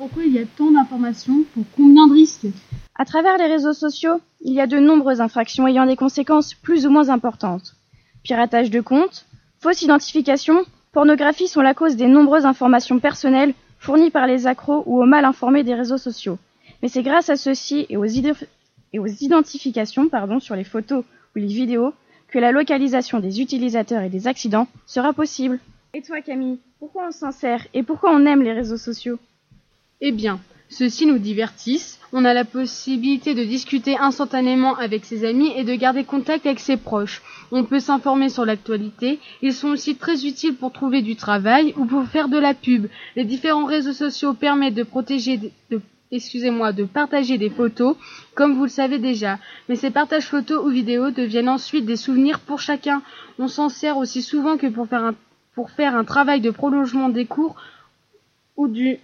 Pourquoi il y a tant d'informations pour combien de risques? À travers les réseaux sociaux, il y a de nombreuses infractions ayant des conséquences plus ou moins importantes. Piratage de comptes, fausse identification, pornographie sont la cause des nombreuses informations personnelles fournies par les accros ou aux mal informés des réseaux sociaux. Mais c'est grâce à ceux-ci et aux, idé- et aux identifications pardon, sur les photos ou les vidéos que la localisation des utilisateurs et des accidents sera possible. Et toi Camille, pourquoi on s'en sert et pourquoi on aime les réseaux sociaux? Eh bien, ceux-ci nous divertissent, on a la possibilité de discuter instantanément avec ses amis et de garder contact avec ses proches. On peut s'informer sur l'actualité, ils sont aussi très utiles pour trouver du travail ou pour faire de la pub. Les différents réseaux sociaux permettent de protéger excusez-moi, de partager des photos, comme vous le savez déjà. Mais ces partages photos ou vidéos deviennent ensuite des souvenirs pour chacun. On s'en sert aussi souvent que pour faire un travail de prolongement des cours ou du,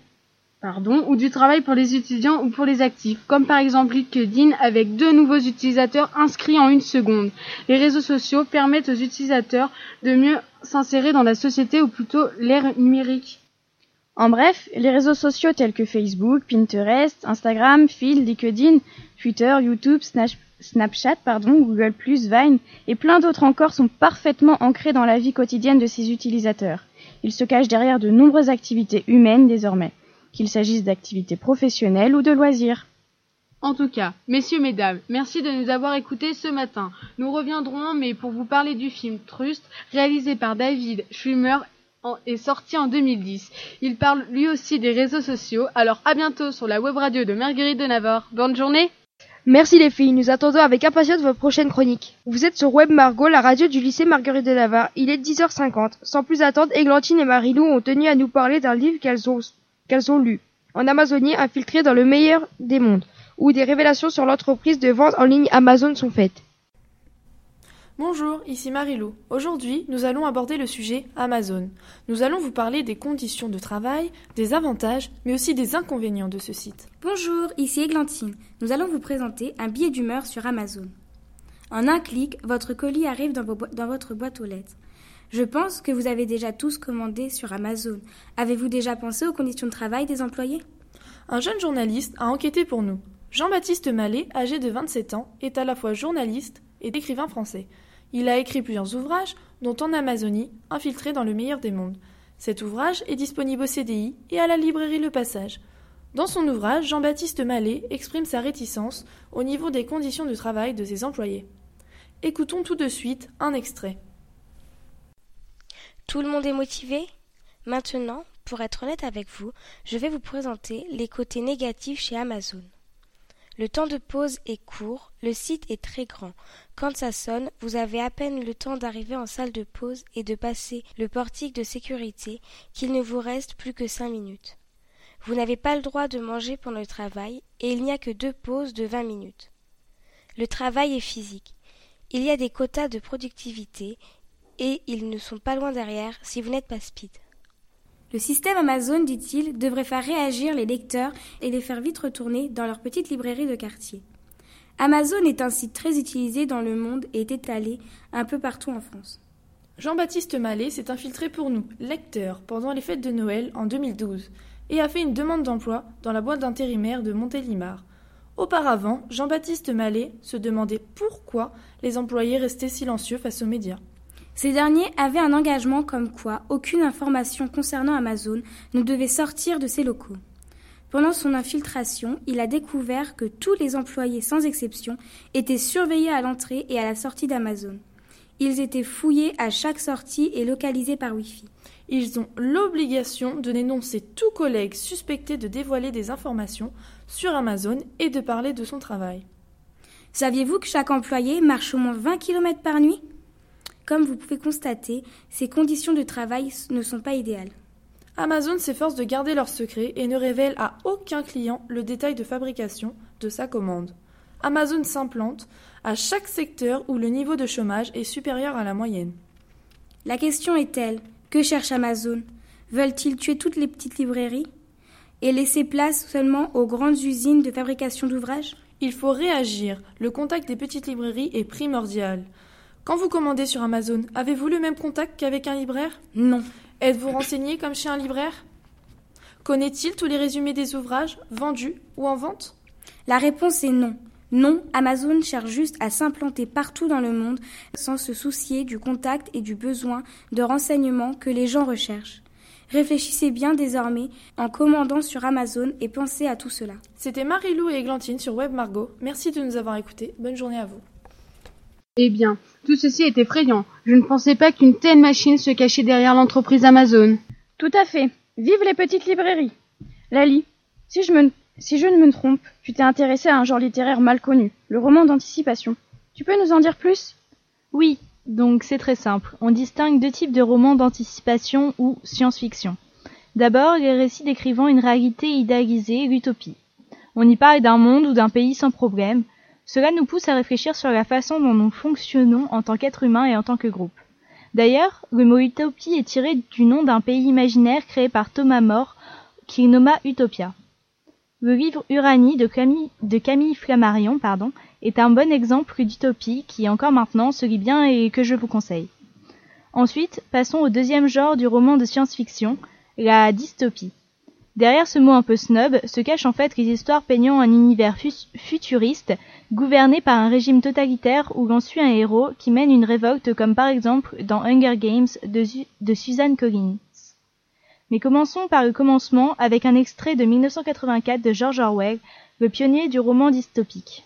pardon, ou du travail pour les étudiants ou pour les actifs, comme par exemple LinkedIn avec deux nouveaux utilisateurs inscrits en une seconde. Les réseaux sociaux permettent aux utilisateurs de mieux s'insérer dans la société ou plutôt l'ère numérique. En bref, les réseaux sociaux tels que Facebook, Pinterest, Instagram, Phil, LinkedIn, Twitter, YouTube, Snap- Snapchat, pardon, Google+, Vine et plein d'autres encore sont parfaitement ancrés dans la vie quotidienne de ses utilisateurs. Ils se cachent derrière de nombreuses activités humaines désormais, qu'il s'agisse d'activités professionnelles ou de loisirs. En tout cas, messieurs, mesdames, merci de nous avoir écoutés ce matin. Nous reviendrons, mais pour vous parler du film Trust, réalisé par David Schwimmer en- est sorti en 2010. Il parle lui aussi des réseaux sociaux, alors à bientôt sur la web radio de Marguerite de Navarre. Bonne journée Merci les filles, nous attendons avec impatience votre prochaine chronique. Vous êtes sur Web Margot, la radio du lycée Marguerite de Navarre. Il est 10h50. Sans plus attendre, Églantine et Marilou ont tenu à nous parler d'un livre qu'elles ont, qu'elles ont lu. En Amazonie, infiltré dans le meilleur des mondes. où des révélations sur l'entreprise de vente en ligne Amazon sont faites. Bonjour, ici Marilou. Aujourd'hui, nous allons aborder le sujet Amazon. Nous allons vous parler des conditions de travail, des avantages, mais aussi des inconvénients de ce site. Bonjour, ici Églantine. Nous allons vous présenter un billet d'humeur sur Amazon. En un clic, votre colis arrive dans, vos boi- dans votre boîte aux lettres. Je pense que vous avez déjà tous commandé sur Amazon. Avez-vous déjà pensé aux conditions de travail des employés? Un jeune journaliste a enquêté pour nous. Jean-Baptiste Mallet, âgé de 27 ans, est à la fois journaliste et écrivain français. Il a écrit plusieurs ouvrages, dont En Amazonie, infiltré dans le meilleur des mondes. Cet ouvrage est disponible au CDI et à la librairie Le Passage. Dans son ouvrage, Jean-Baptiste Mallet exprime sa réticence au niveau des conditions de travail de ses employés. Écoutons tout de suite un extrait. Tout le monde est motivé Maintenant, pour être honnête avec vous, je vais vous présenter les côtés négatifs chez Amazon. Le temps de pause est court, le site est très grand. Quand ça sonne, vous avez à peine le temps d'arriver en salle de pause et de passer le portique de sécurité qu'il ne vous reste plus que cinq minutes. Vous n'avez pas le droit de manger pendant le travail et il n'y a que deux pauses de vingt minutes. Le travail est physique. Il y a des quotas de productivité et ils ne sont pas loin derrière si vous n'êtes pas speed. Le système Amazon, dit-il, devrait faire réagir les lecteurs et les faire vite retourner dans leur petite librairie de quartier. Amazon est un site très utilisé dans le monde et est étalé un peu partout en France. Jean-Baptiste Mallet s'est infiltré pour nous, lecteur, pendant les fêtes de Noël en 2012 et a fait une demande d'emploi dans la boîte d'intérimaire de Montélimar. Auparavant, Jean-Baptiste Mallet se demandait pourquoi les employés restaient silencieux face aux médias. Ces derniers avaient un engagement comme quoi aucune information concernant Amazon ne devait sortir de ses locaux. Pendant son infiltration, il a découvert que tous les employés, sans exception, étaient surveillés à l'entrée et à la sortie d'Amazon. Ils étaient fouillés à chaque sortie et localisés par Wi-Fi. Ils ont l'obligation de dénoncer tout collègue suspecté de dévoiler des informations sur Amazon et de parler de son travail. Saviez-vous que chaque employé marche au moins 20 km par nuit? Comme vous pouvez constater, ces conditions de travail ne sont pas idéales. Amazon s'efforce de garder leur secret et ne révèle à aucun client le détail de fabrication de sa commande. Amazon s'implante à chaque secteur où le niveau de chômage est supérieur à la moyenne. La question est-elle que cherche Amazon? Veulent-ils tuer toutes les petites librairies? Et laisser place seulement aux grandes usines de fabrication d'ouvrages? Il faut réagir. Le contact des petites librairies est primordial. Quand vous commandez sur Amazon, avez-vous le même contact qu'avec un libraire Non. Êtes-vous renseigné comme chez un libraire Connaît-il tous les résumés des ouvrages vendus ou en vente La réponse est non. Non, Amazon cherche juste à s'implanter partout dans le monde sans se soucier du contact et du besoin de renseignements que les gens recherchent. Réfléchissez bien désormais en commandant sur Amazon et pensez à tout cela. C'était Marilou et Églantine sur Web Margot. Merci de nous avoir écoutés. Bonne journée à vous. Eh bien, tout ceci est effrayant. Je ne pensais pas qu'une telle machine se cachait derrière l'entreprise Amazon. Tout à fait. Vive les petites librairies. Lali, si je, me, si je ne me trompe, tu t'es intéressé à un genre littéraire mal connu, le roman d'anticipation. Tu peux nous en dire plus? Oui, donc c'est très simple. On distingue deux types de romans d'anticipation ou science-fiction. D'abord, les récits décrivant une réalité idéalisée, l'utopie. On y parle d'un monde ou d'un pays sans problème. Cela nous pousse à réfléchir sur la façon dont nous fonctionnons en tant qu'être humain et en tant que groupe. D'ailleurs, le mot utopie est tiré du nom d'un pays imaginaire créé par Thomas More, qu'il nomma Utopia. Le livre Uranie de Camille, de Camille Flammarion pardon, est un bon exemple d'utopie qui, encore maintenant, se lit bien et que je vous conseille. Ensuite, passons au deuxième genre du roman de science-fiction, la dystopie. Derrière ce mot un peu snob se cachent en fait les histoires peignant un univers futuriste gouverné par un régime totalitaire où l'on suit un héros qui mène une révolte comme par exemple dans Hunger Games de, de Suzanne Collins. Mais commençons par le commencement avec un extrait de 1984 de George Orwell, le pionnier du roman dystopique.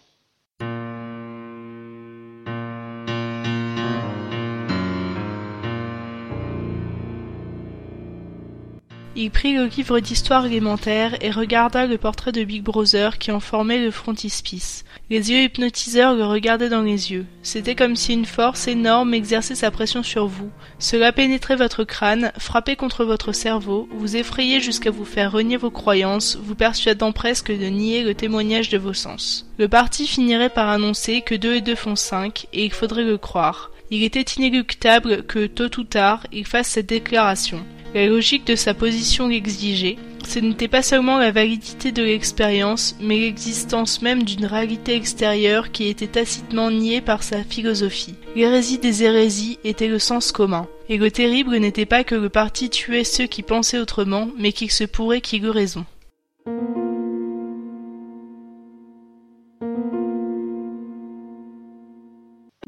Il prit le livre d'histoire élémentaire et regarda le portrait de Big Brother qui en formait le frontispice. Les yeux hypnotiseurs le regardaient dans les yeux. C'était comme si une force énorme exerçait sa pression sur vous. Cela pénétrait votre crâne, frappait contre votre cerveau, vous effrayait jusqu'à vous faire renier vos croyances, vous persuadant presque de nier le témoignage de vos sens. Le parti finirait par annoncer que deux et deux font cinq, et il faudrait le croire. Il était inéluctable que, tôt ou tard, il fasse cette déclaration. La logique de sa position l'exigeait. Ce n'était pas seulement la validité de l'expérience, mais l'existence même d'une réalité extérieure qui était tacitement niée par sa philosophie. L'hérésie des hérésies était le sens commun. Et le terrible n'était pas que le parti tuait ceux qui pensaient autrement, mais qu'il se pourrait qu'il eût raison.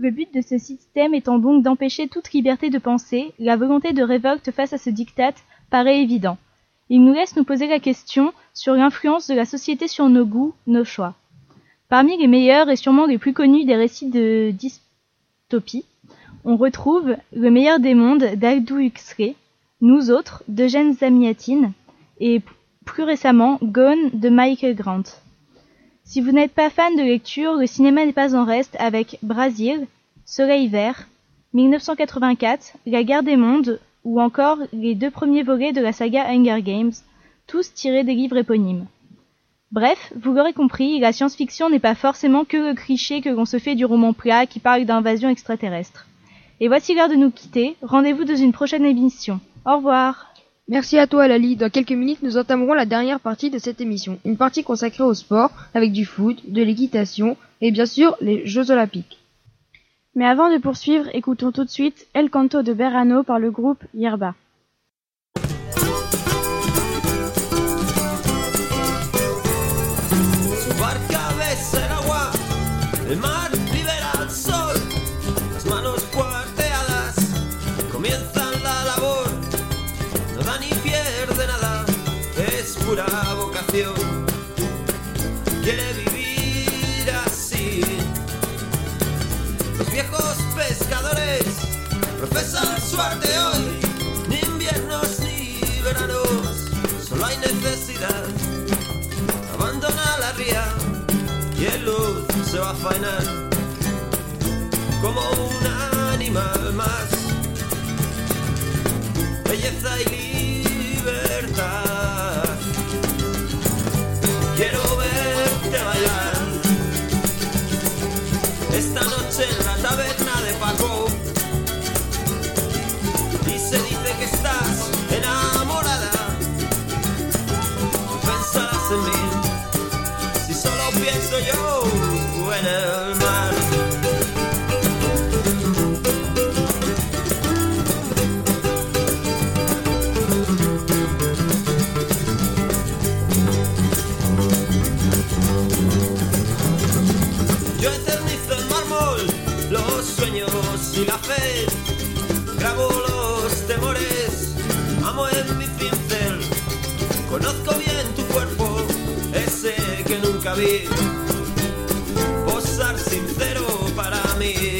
Le but de ce système étant donc d'empêcher toute liberté de pensée, la volonté de révolte face à ce diktat paraît évident. Il nous laisse nous poser la question sur l'influence de la société sur nos goûts, nos choix. Parmi les meilleurs et sûrement les plus connus des récits de dystopie, on retrouve Le meilleur des mondes d'Aldous Huxley, Nous autres d'Eugène Zamiatine et plus récemment Gone de Michael Grant. Si vous n'êtes pas fan de lecture, le cinéma n'est pas en reste avec Brasil, Soleil vert, 1984, La guerre des mondes ou encore les deux premiers volets de la saga Hunger Games, tous tirés des livres éponymes. Bref, vous l'aurez compris, la science-fiction n'est pas forcément que le cliché que l'on se fait du roman plat qui parle d'invasion extraterrestre. Et voici l'heure de nous quitter. Rendez-vous dans une prochaine émission. Au revoir. Merci à toi Lali. Dans quelques minutes, nous entamerons la dernière partie de cette émission. Une partie consacrée au sport, avec du foot, de l'équitation et bien sûr les Jeux Olympiques. Mais avant de poursuivre, écoutons tout de suite El Canto de Berrano par le groupe Yerba. El mar quiere vivir así. Los viejos pescadores profesan su arte hoy, ni inviernos ni veranos, solo hay necesidad. Abandona la ría y el luz se va a faenar. Como un animal más. Belleza y bailar esta noche en la taberna de Paco. Y se dice que estás enamorada. Pensarás en mí si solo pienso yo en el y la fe. Grabo los temores, amo en mi pincel. Conozco bien tu cuerpo, ese que nunca vi. Posar sincero para mí.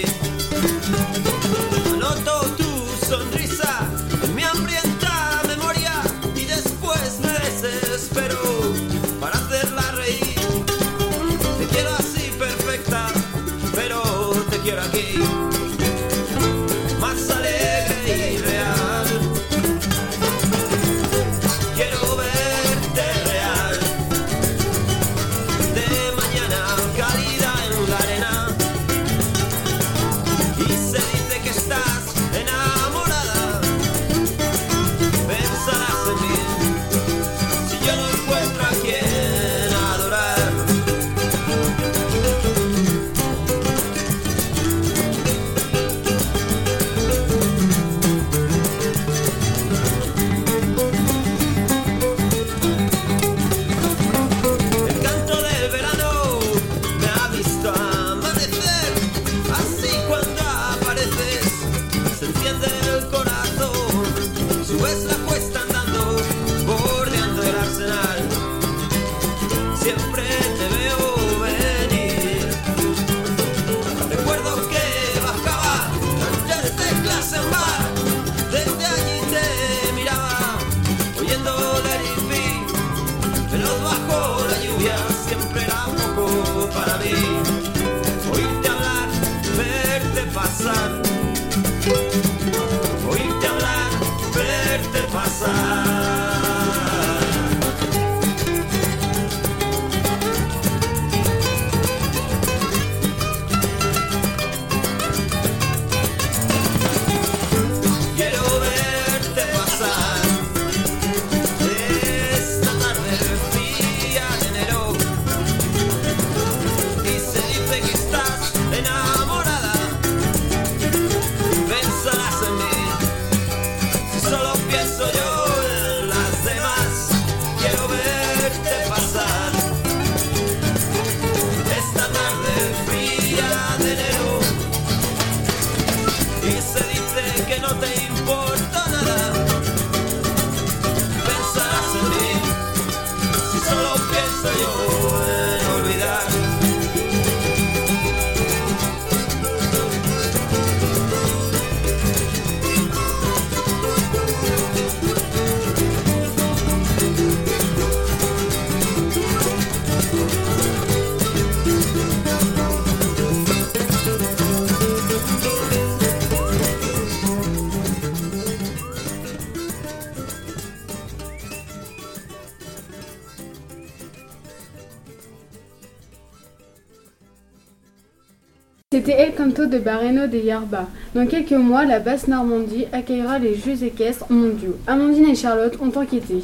C'était El Canto de Barreno de Yarba. Dans quelques mois, la Basse-Normandie accueillera les Jeux équestres mondiaux. Amandine et Charlotte ont enquêté.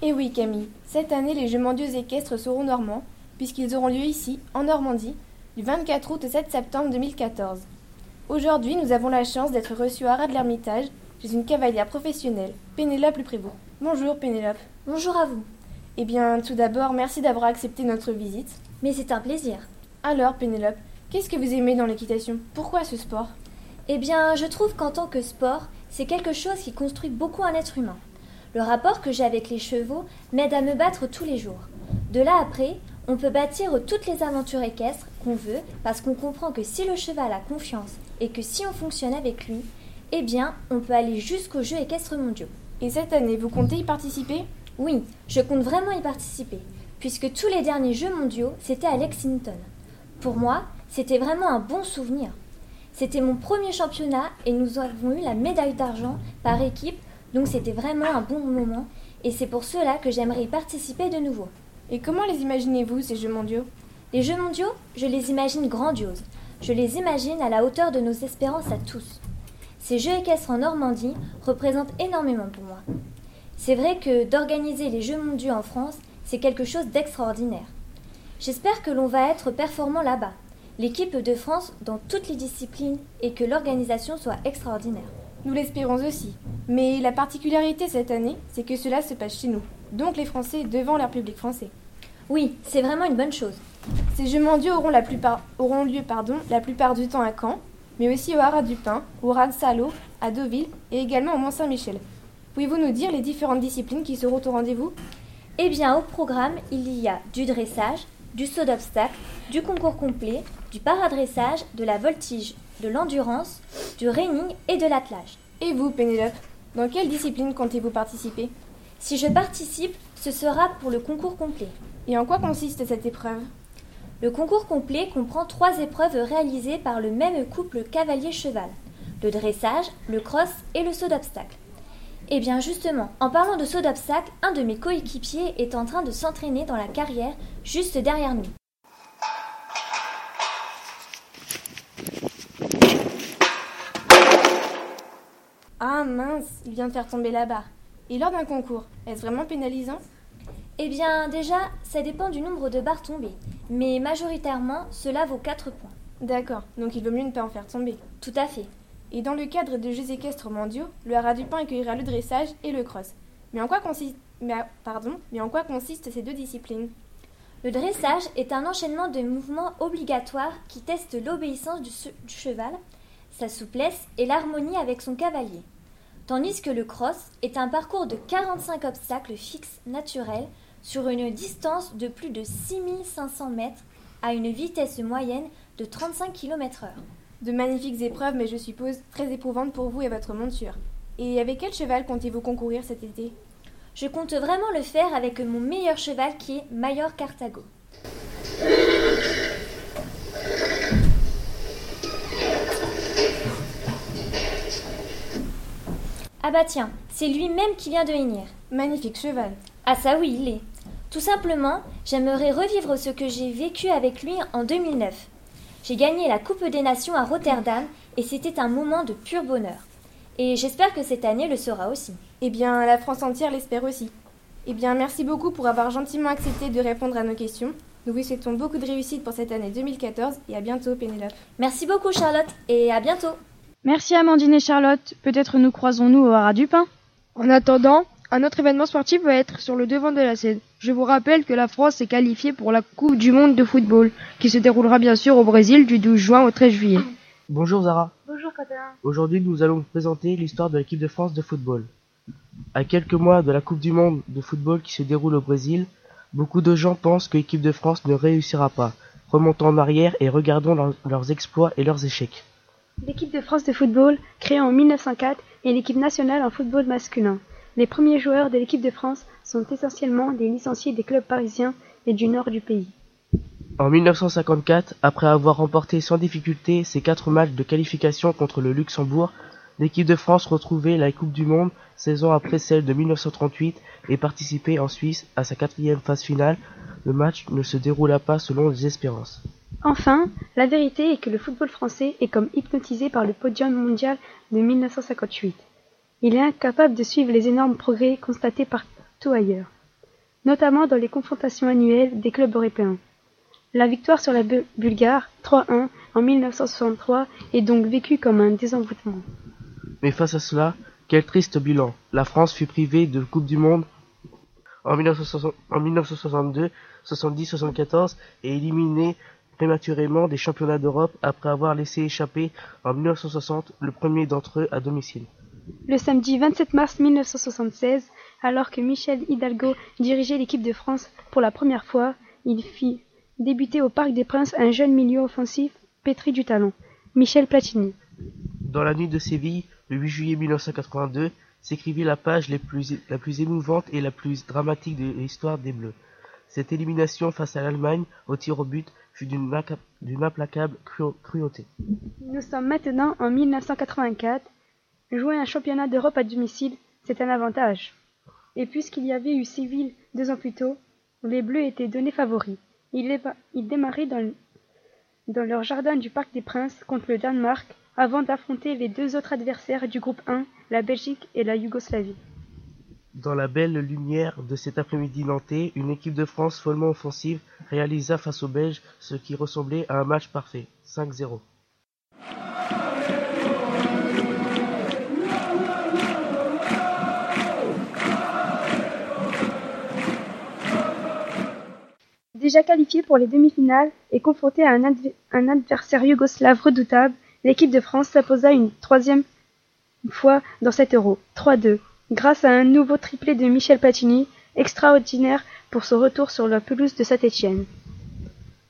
Et oui Camille, cette année les Jeux mondiaux équestres seront normands, puisqu'ils auront lieu ici, en Normandie, du 24 août au 7 septembre 2014. Aujourd'hui, nous avons la chance d'être reçus à Arras de l'Ermitage chez une cavalière professionnelle, Pénélope Le Prévost. Bonjour Pénélope. Bonjour à vous. Eh bien, tout d'abord, merci d'avoir accepté notre visite. Mais c'est un plaisir. Alors Pénélope, qu'est-ce que vous aimez dans l'équitation? Pourquoi ce sport? Eh bien, je trouve qu'en tant que sport, c'est quelque chose qui construit beaucoup un être humain. Le rapport que j'ai avec les chevaux m'aide à me battre tous les jours. De là après, on peut bâtir toutes les aventures équestres qu'on veut parce qu'on comprend que si le cheval a confiance et que si on fonctionne avec lui, eh bien, on peut aller jusqu'aux Jeux équestres mondiaux. Et cette année, vous comptez y participer? Oui, je compte vraiment y participer, puisque tous les derniers Jeux mondiaux, c'était à Lexington. Pour moi, c'était vraiment un bon souvenir. C'était mon premier championnat et nous avons eu la médaille d'argent par équipe, donc c'était vraiment un bon moment et c'est pour cela que j'aimerais y participer de nouveau. Et comment les imaginez-vous, ces Jeux mondiaux? Les Jeux mondiaux, je les imagine grandioses. Je les imagine à la hauteur de nos espérances à tous. Ces Jeux équestres en Normandie représentent énormément pour moi. C'est vrai que d'organiser les Jeux mondiaux en France, c'est quelque chose d'extraordinaire. J'espère que l'on va être performant là-bas, l'équipe de France dans toutes les disciplines et que l'organisation soit extraordinaire. Nous l'espérons aussi. Mais la particularité cette année, c'est que cela se passe chez nous, donc les Français devant leur public français. Oui, c'est vraiment une bonne chose. Ces Jeux mondiaux auront, la plupart, auront lieu pardon, la plupart du temps à Caen, mais aussi au Haras du Pin, au Raz Salo, à Deauville et également au Mont-Saint-Michel. Pouvez-vous nous dire les différentes disciplines qui seront au rendez-vous? Eh bien, au programme, il y a du dressage, du saut d'obstacle, du concours complet, du paradressage, de la voltige, de l'endurance, du reining et de l'attelage. Et vous, Pénélope, dans quelle discipline comptez-vous participer? Si je participe, ce sera pour le concours complet. Et en quoi consiste cette épreuve? Le concours complet comprend trois épreuves réalisées par le même couple cavalier-cheval le dressage, le cross et le saut d'obstacle. Eh bien justement, en parlant de saut d'obstacle, un de mes coéquipiers est en train de s'entraîner dans la carrière juste derrière nous. Ah mince, il vient de faire tomber là-bas. Et lors d'un concours, est-ce vraiment pénalisant? Eh bien déjà, ça dépend du nombre de barres tombées, mais majoritairement, cela vaut 4 points. D'accord, donc il vaut mieux ne pas en faire tomber. Tout à fait. Et dans le cadre de Jeux équestres mondiaux, le haras du pain accueillera le dressage et le cross. Mais en quoi consiste, mais, pardon, mais en quoi consistent ces deux disciplines? Le dressage est un enchaînement de mouvements obligatoires qui testent l'obéissance du, du cheval, sa souplesse et l'harmonie avec son cavalier. Tandis que le cross est un parcours de 45 obstacles fixes naturels sur une distance de plus de 6500 mètres à une vitesse moyenne de 35 km/h. De magnifiques épreuves, mais je suppose très éprouvantes pour vous et votre monture. Et avec quel cheval comptez-vous concourir cet été? Je compte vraiment le faire avec mon meilleur cheval qui est Mayor Cartago. Ah bah tiens, c'est lui-même qui vient de venir. Magnifique cheval. Ah ça oui, il est. Tout simplement, j'aimerais revivre ce que j'ai vécu avec lui en 2009. J'ai gagné la Coupe des Nations à Rotterdam et c'était un moment de pur bonheur. Et j'espère que cette année le sera aussi. Eh bien, la France entière l'espère aussi. Eh bien, merci beaucoup pour avoir gentiment accepté de répondre à nos questions. Nous vous souhaitons beaucoup de réussite pour cette année 2014 et à bientôt, Pénélope. Merci beaucoup, Charlotte, et à bientôt. Merci Amandine et Charlotte. Peut-être nous croisons-nous au Haras du Pin. En attendant, un autre événement sportif va être sur le devant de la scène. Je vous rappelle que la France est qualifiée pour la Coupe du Monde de football, qui se déroulera bien sûr au Brésil du 12 juin au 13 juillet. Bonjour Zara. Bonjour Quentin. Aujourd'hui, nous allons vous présenter l'histoire de l'équipe de France de football. À quelques mois de la Coupe du Monde de football qui se déroule au Brésil, beaucoup de gens pensent que l'équipe de France ne réussira pas. Remontons en arrière et regardons leur- leurs exploits et leurs échecs. L'équipe de France de football, créée en 1904, est l'équipe nationale en football masculin. Les premiers joueurs de l'équipe de France sont essentiellement des licenciés des clubs parisiens et du nord du pays. En 1954, après avoir remporté sans difficulté ses quatre matchs de qualification contre le Luxembourg, l'équipe de France retrouvait la Coupe du Monde saison après celle de 1938 et participait en Suisse à sa quatrième phase finale. Le match ne se déroula pas selon les espérances. Enfin, la vérité est que le football français est comme hypnotisé par le podium mondial de 1958. Il est incapable de suivre les énormes progrès constatés partout ailleurs, notamment dans les confrontations annuelles des clubs européens. La victoire sur la Bu- Bulgare 3-1 en 1963 est donc vécue comme un désenvoûtement. Mais face à cela, quel triste bilan. La France fut privée de Coupe du Monde en 1960 en 1962, 70, 74 et éliminée prématurément des championnats d'Europe après avoir laissé échapper en 1960 le premier d'entre eux à domicile. Le samedi 27 mars 1976, alors que Michel Hidalgo dirigeait l'équipe de France pour la première fois, il fit débuter au Parc des Princes un jeune milieu offensif pétri du talent, Michel Platini. Dans la nuit de Séville, le 8 juillet 1982, s'écrivit la page les plus- la plus émouvante et la plus dramatique de l'histoire des Bleus. Cette élimination face à l'Allemagne au tir au but fut d'une implacable cru- cruauté. Nous sommes maintenant en 1984. Jouer un championnat d'Europe à domicile, c'est un avantage. Et puisqu'il y avait eu Séville deux ans plus tôt, les Bleus étaient donnés favoris. Ils, démarraient dans, dans leur jardin du Parc des Princes contre le Danemark avant d'affronter les deux autres adversaires du groupe 1, la Belgique et la Yougoslavie. Dans la belle lumière de cet après-midi nantais, une équipe de France follement offensive réalisa face aux Belges ce qui ressemblait à un match parfait, 5-0. Déjà qualifiée pour les demi-finales et confrontée à un, un adversaire yougoslave redoutable, l'équipe de France s'imposa une troisième fois dans cet euro, 3-2, grâce à un nouveau triplé de Michel Platini, extraordinaire pour son retour sur la pelouse de Saint-Étienne.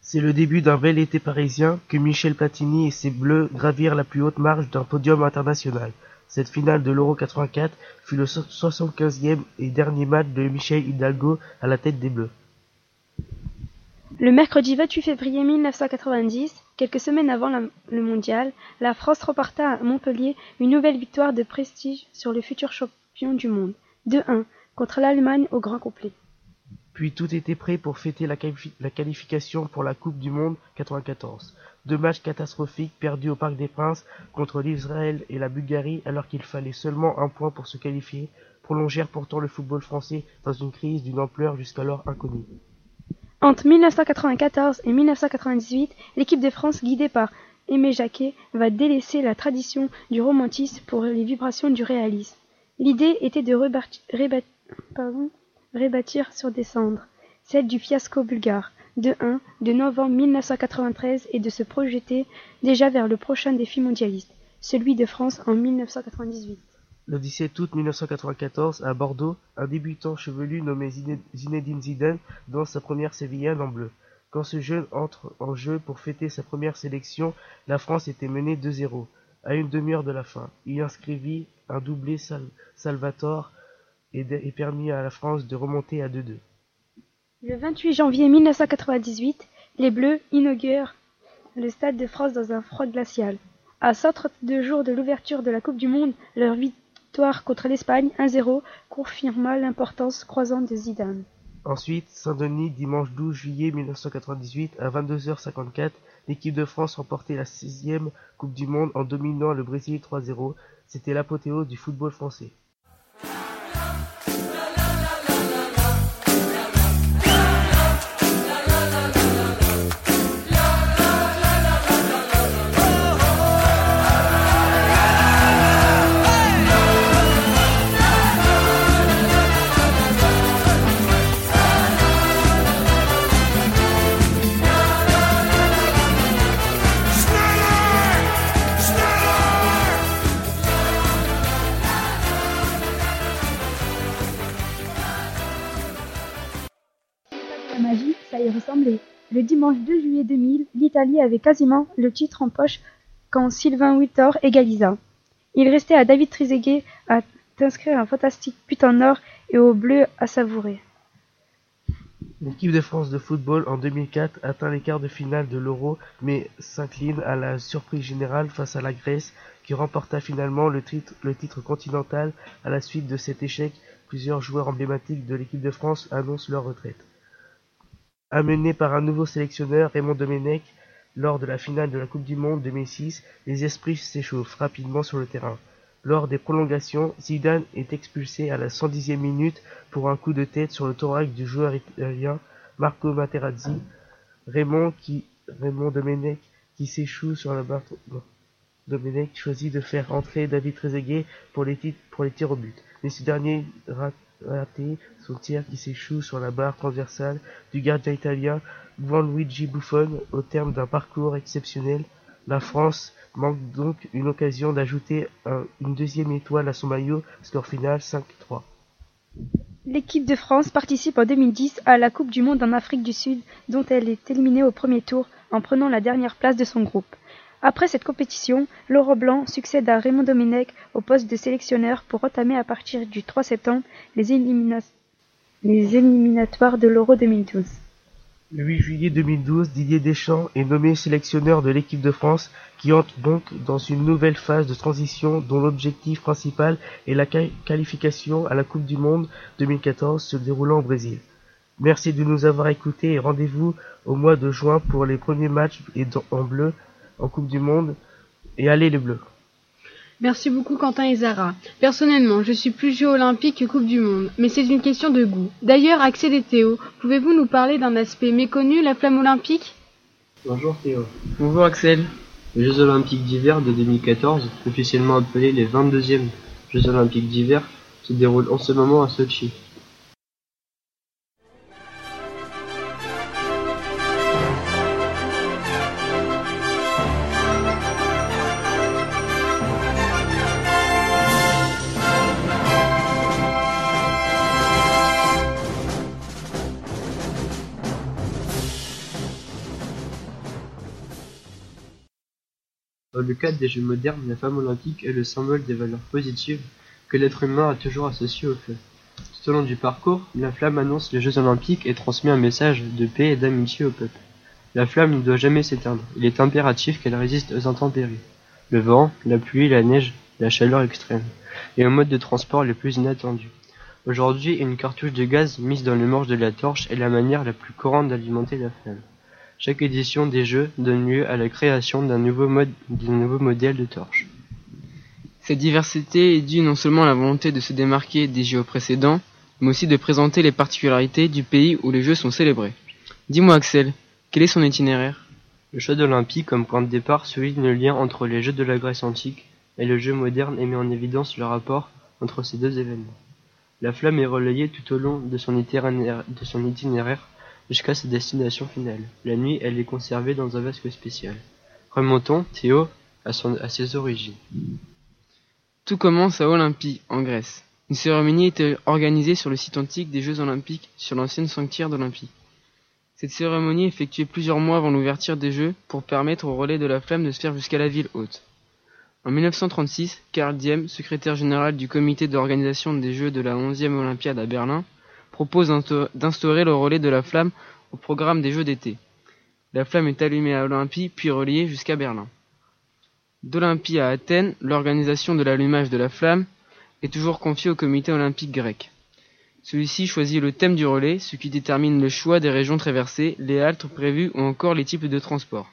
C'est le début d'un bel été parisien que Michel Platini et ses Bleus gravirent la plus haute marge d'un podium international. Cette finale de l'Euro 84 fut le so- 75e et dernier match de Michel Hidalgo à la tête des Bleus. Le mercredi 28 février 1990, quelques semaines avant la- le mondial, la France remporta à Montpellier une nouvelle victoire de prestige sur le futur champion du monde, 2-1, contre l'Allemagne au grand complet. Puis tout était prêt pour fêter la, qualifi- la qualification pour la Coupe du Monde 94. Deux matchs catastrophiques perdus au Parc des Princes contre l'Israël et la Bulgarie alors qu'il fallait seulement un point pour se qualifier, prolongèrent pourtant le football français dans une crise d'une ampleur jusqu'alors inconnue. Entre 1994 et 1998, l'équipe de France guidée par Aimé Jacquet va délaisser la tradition du romantisme pour les vibrations du réalisme. L'idée était de rebâtir sur des cendres, celle du fiasco bulgare, de 1 de novembre 1993 et de se projeter déjà vers le prochain défi mondialiste, celui de France en 1998. Le 17 août 1994, à Bordeaux, un débutant chevelu nommé Zine- Zinedine Zidane danse sa première sévillane en bleu. Quand ce jeune entre en jeu pour fêter sa première sélection, la France était menée 2-0. À une demi-heure de la fin, il inscrivit un doublé sal- Salvatore et permit à la France de remonter à 2-2. Le 28 janvier 1998, les Bleus inaugurent le Stade de France dans un froid glacial. À 132 jours de l'ouverture de la Coupe du Monde, leur victoire contre l'Espagne 1-0 confirma l'importance croissante de Zidane. Ensuite, Saint-Denis, dimanche 12 juillet 1998 à 22h54, l'équipe de France remportait la sixième Coupe du Monde en dominant le Brésil 3-0. C'était l'apothéose du football français. l'Italie avait quasiment le titre en poche quand Sylvain Whittor égalisa. Il restait à David à t'inscrire un fantastique but en or et au bleu à savourer. L'équipe de France de football en 2004 atteint les quarts de finale de l'Euro mais s'incline à la surprise générale face à la Grèce qui remporta finalement le titre, le titre continental. À la suite de cet échec, plusieurs joueurs emblématiques de l'équipe de France annoncent leur retraite. Amené par un nouveau sélectionneur, Raymond Domenech, lors de la finale de la Coupe du Monde 2006, les esprits s'échauffent rapidement sur le terrain. Lors des prolongations, Zidane est expulsé à la 110e minute pour un coup de tête sur le thorax du joueur italien Marco Materazzi. Raymond, Raymond Domenech, qui s'échoue sur la barre, Domenech choisit de faire entrer David Trezeguet pour les, pour les tirs au but. Mais ce dernier son tir qui s'échoue sur la barre transversale du gardien italien Gianluigi Buffon au terme d'un parcours exceptionnel. La France manque donc une occasion d'ajouter un, une deuxième étoile à son maillot, score final 5-3. L'équipe de France participe en 2010 à la Coupe du Monde en Afrique du Sud, dont elle est éliminée au premier tour en prenant la dernière place de son groupe. Après cette compétition, Laurent Blanc succède à Raymond Domenech au poste de sélectionneur pour entamer à partir du 3 septembre les, les éliminatoires de l'Euro 2012. Le 8 juillet 2012, Didier Deschamps est nommé sélectionneur de l'équipe de France qui entre donc dans une nouvelle phase de transition dont l'objectif principal est la qualification à la Coupe du Monde 2014 se déroulant au Brésil. Merci de nous avoir écoutés et rendez-vous au mois de juin pour les premiers matchs en bleu en Coupe du Monde et allez les bleus. Merci beaucoup Quentin et Zara. Personnellement, je suis plus jeu olympique que Coupe du Monde, mais c'est une question de goût. D'ailleurs, Axel et Théo, pouvez-vous nous parler d'un aspect méconnu, la flamme olympique? Bonjour Théo. Bonjour Axel. Les Jeux olympiques d'hiver de 2014, officiellement appelés les 22e Jeux olympiques d'hiver, se déroulent en ce moment à Sochi. Cadre des Jeux modernes, la femme olympique est le symbole des valeurs positives que l'être humain a toujours associées au feu. Tout au long du parcours, la flamme annonce les Jeux olympiques et transmet un message de paix et d'amitié au peuple. La flamme ne doit jamais s'éteindre, il est impératif qu'elle résiste aux intempéries. Le vent, la pluie, la neige, la chaleur extrême, et aux modes de transport les plus inattendus. Aujourd'hui, une cartouche de gaz mise dans le manche de la torche est la manière la plus courante d'alimenter la flamme. Chaque édition des Jeux donne lieu à la création d'un nouveau, modèle de torche. Cette diversité est due non seulement à la volonté de se démarquer des Jeux précédents, mais aussi de présenter les particularités du pays où les Jeux sont célébrés. Dis-moi Axel, quel est son itinéraire? Le choix d'Olympie comme point de départ souligne le lien entre les Jeux de la Grèce antique et le jeu moderne et met en évidence le rapport entre ces deux événements. La flamme est relayée tout au long de son itinéraire, de son itinéraire jusqu'à sa destination finale. La nuit, elle est conservée dans un vasque spécial. Remontons, Théo, à, ses origines. Tout commence à Olympie, en Grèce. Une cérémonie était organisée sur le site antique des Jeux olympiques, sur l'ancienne sanctuaire d'Olympie. Cette cérémonie effectuée plusieurs mois avant l'ouverture des Jeux pour permettre au relais de la flamme de se faire jusqu'à la ville haute. En 1936, Karl Diem, secrétaire général du comité d'organisation des Jeux de la 11e Olympiade à Berlin, propose d'instaurer le relais de la flamme au programme des Jeux d'été. La flamme est allumée à Olympie puis reliée jusqu'à Berlin. D'Olympie à Athènes, l'organisation de l'allumage de la flamme est toujours confiée au comité olympique grec. Celui-ci choisit le thème du relais, ce qui détermine le choix des régions traversées, les haltes prévues ou encore les types de transport.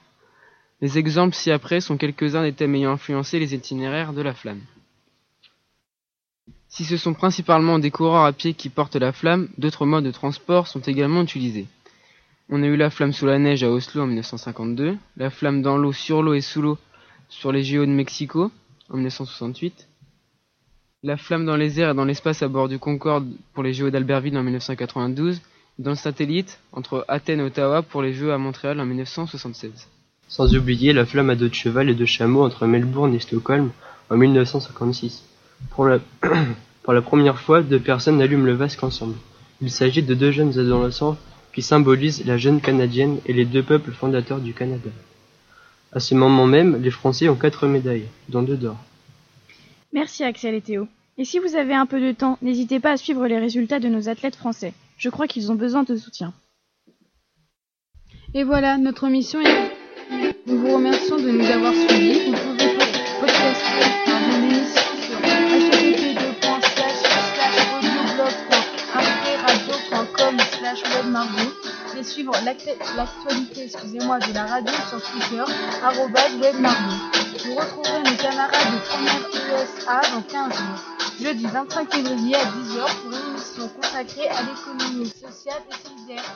Les exemples ci-après sont quelques-uns des thèmes ayant influencé les itinéraires de la flamme. Si ce sont principalement des coureurs à pied qui portent la flamme, d'autres modes de transport sont également utilisés. On a eu la flamme sous la neige à Oslo en 1952, la flamme dans l'eau, sur l'eau et sous l'eau sur les JO de Mexico en 1968, la flamme dans les airs et dans l'espace à bord du Concorde pour les JO d'Albertville en 1992, et dans le satellite entre Athènes et Ottawa pour les Jeux à Montréal en 1976. Sans oublier la flamme à dos de cheval et de chameau entre Melbourne et Stockholm en 1956. Pour la, pour la première fois, deux personnes allument le vasque ensemble. Il s'agit de deux jeunes adolescents qui symbolise la jeune canadienne et les deux peuples fondateurs du Canada. À ce moment même, les Français ont quatre médailles, dont deux d'or. Merci Axel et Théo. Et si vous avez un peu de temps, n'hésitez pas à suivre les résultats de nos athlètes français. Je crois qu'ils ont besoin de soutien. Et voilà, notre mission est... Nous vous remercions de nous avoir suivis. Vous pouvez podcaster slash webmargot et suivre l'actualité excusez-moi, de la radio sur Twitter, webmargot. Vous retrouverez mes camarades de première ESA dans 15 jours jeudi 25 février à 10h pour une émission consacrée à l'économie sociale et solidaire.